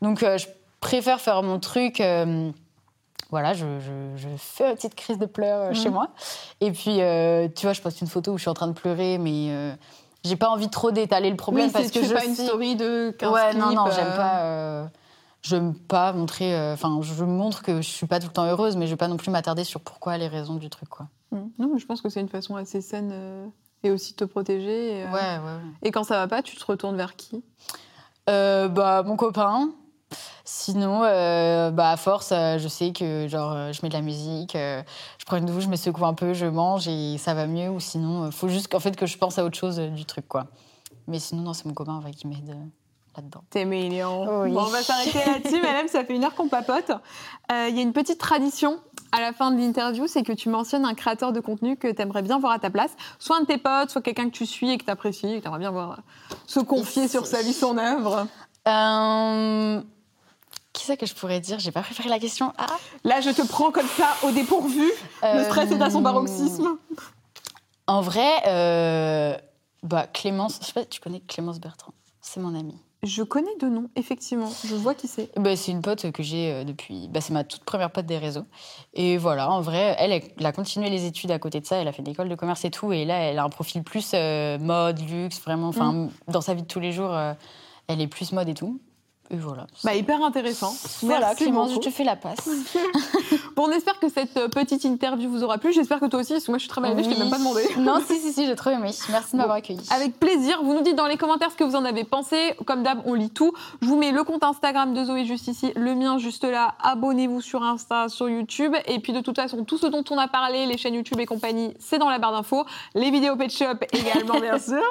Donc, euh, je préfère faire mon truc. Voilà, je, je- je fais une petite crise de pleurs euh, chez Mhm. moi. Et puis, euh, tu vois, je poste une photo où je suis en train de pleurer, mais euh, j'ai pas envie trop d'étaler le problème Oui, parce que fais je pas une story de 15 Ouais, non, clips, non, euh, j'aime pas. j'aime pas montrer. Enfin, je montre que je suis pas tout le temps heureuse, mais je vais pas non plus m'attarder sur pourquoi les raisons du truc, quoi. Mm. Non, mais je pense que c'est une façon assez saine et aussi de te protéger. Et, Ouais, ouais. ouais. et quand ça va pas, tu te retournes vers qui? Bah, mon copain. Sinon, euh, bah, à force, euh, je sais que genre, euh, je mets de la musique, euh, je prends une douche, je me secoue un peu, je mange et ça va mieux. Ou sinon, il faut juste qu'en fait, que je pense à autre chose euh, du truc, quoi. Mais sinon, non, c'est mon copain ouais, qui m'aide euh, là-dedans. T'es mignon. Oui. Bon, on va s'arrêter (laughs) là-dessus, madame. Ça fait une heure qu'on papote. Euh, Il y a une petite tradition à la fin de l'interview, c'est que tu mentionnes un créateur de contenu que tu aimerais bien voir à ta place. Soit un de tes potes, soit quelqu'un que tu suis et que tu apprécies, et que tu aimerais bien voir euh, se confier sur sa vie, son œuvre. Euh, Qui c'est que je pourrais dire? J'ai pas préparé la question. Ah Là, je te prends comme ça au dépourvu. Le Euh, stress est à son paroxysme. En vrai, euh, bah, Clémence, je sais pas, tu connais Clémence Bertrand? C'est mon amie. Je connais deux noms, effectivement. Je vois qui c'est. Bah, c'est une pote que j'ai euh, depuis. Bah, c'est ma toute première pote des réseaux. Et voilà, en vrai, elle, elle a continué les études à côté de ça. Elle a fait l'école de commerce et tout. Et là, elle a un profil plus euh, mode, luxe, vraiment. Enfin, dans sa vie de tous les jours, euh, elle est plus mode et tout. Et voilà. Bah, hyper intéressant. voilà, Merci Clémence, beaucoup. je te fais la passe. (laughs) Bon, on espère que cette euh, petite interview vous aura plu. J'espère que toi aussi, parce que moi, je suis très mal élevée, je t'ai Oui. même pas demandé. non, si, si, si, j'ai trop aimé. Merci de m'avoir accueilli. Avec plaisir. Vous nous dites dans les commentaires ce que vous en avez pensé. Comme d'hab, on lit tout. Je vous mets le compte Instagram de Zoé juste ici, le mien juste là. Abonnez-vous sur Insta, sur YouTube. Et puis de toute façon, tout ce dont on a parlé, les chaînes YouTube et compagnie, c'est dans la barre d'infos. Les vidéos Pet Shop également, bien (laughs) sûr.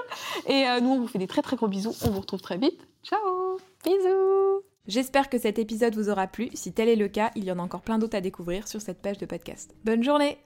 Et euh, nous, on vous fait des très très gros bisous. On vous retrouve très vite. Ciao Bisous J'espère que cet épisode vous aura plu. Si tel est le cas, il y en a encore plein d'autres à découvrir sur cette page de podcast. Bonne journée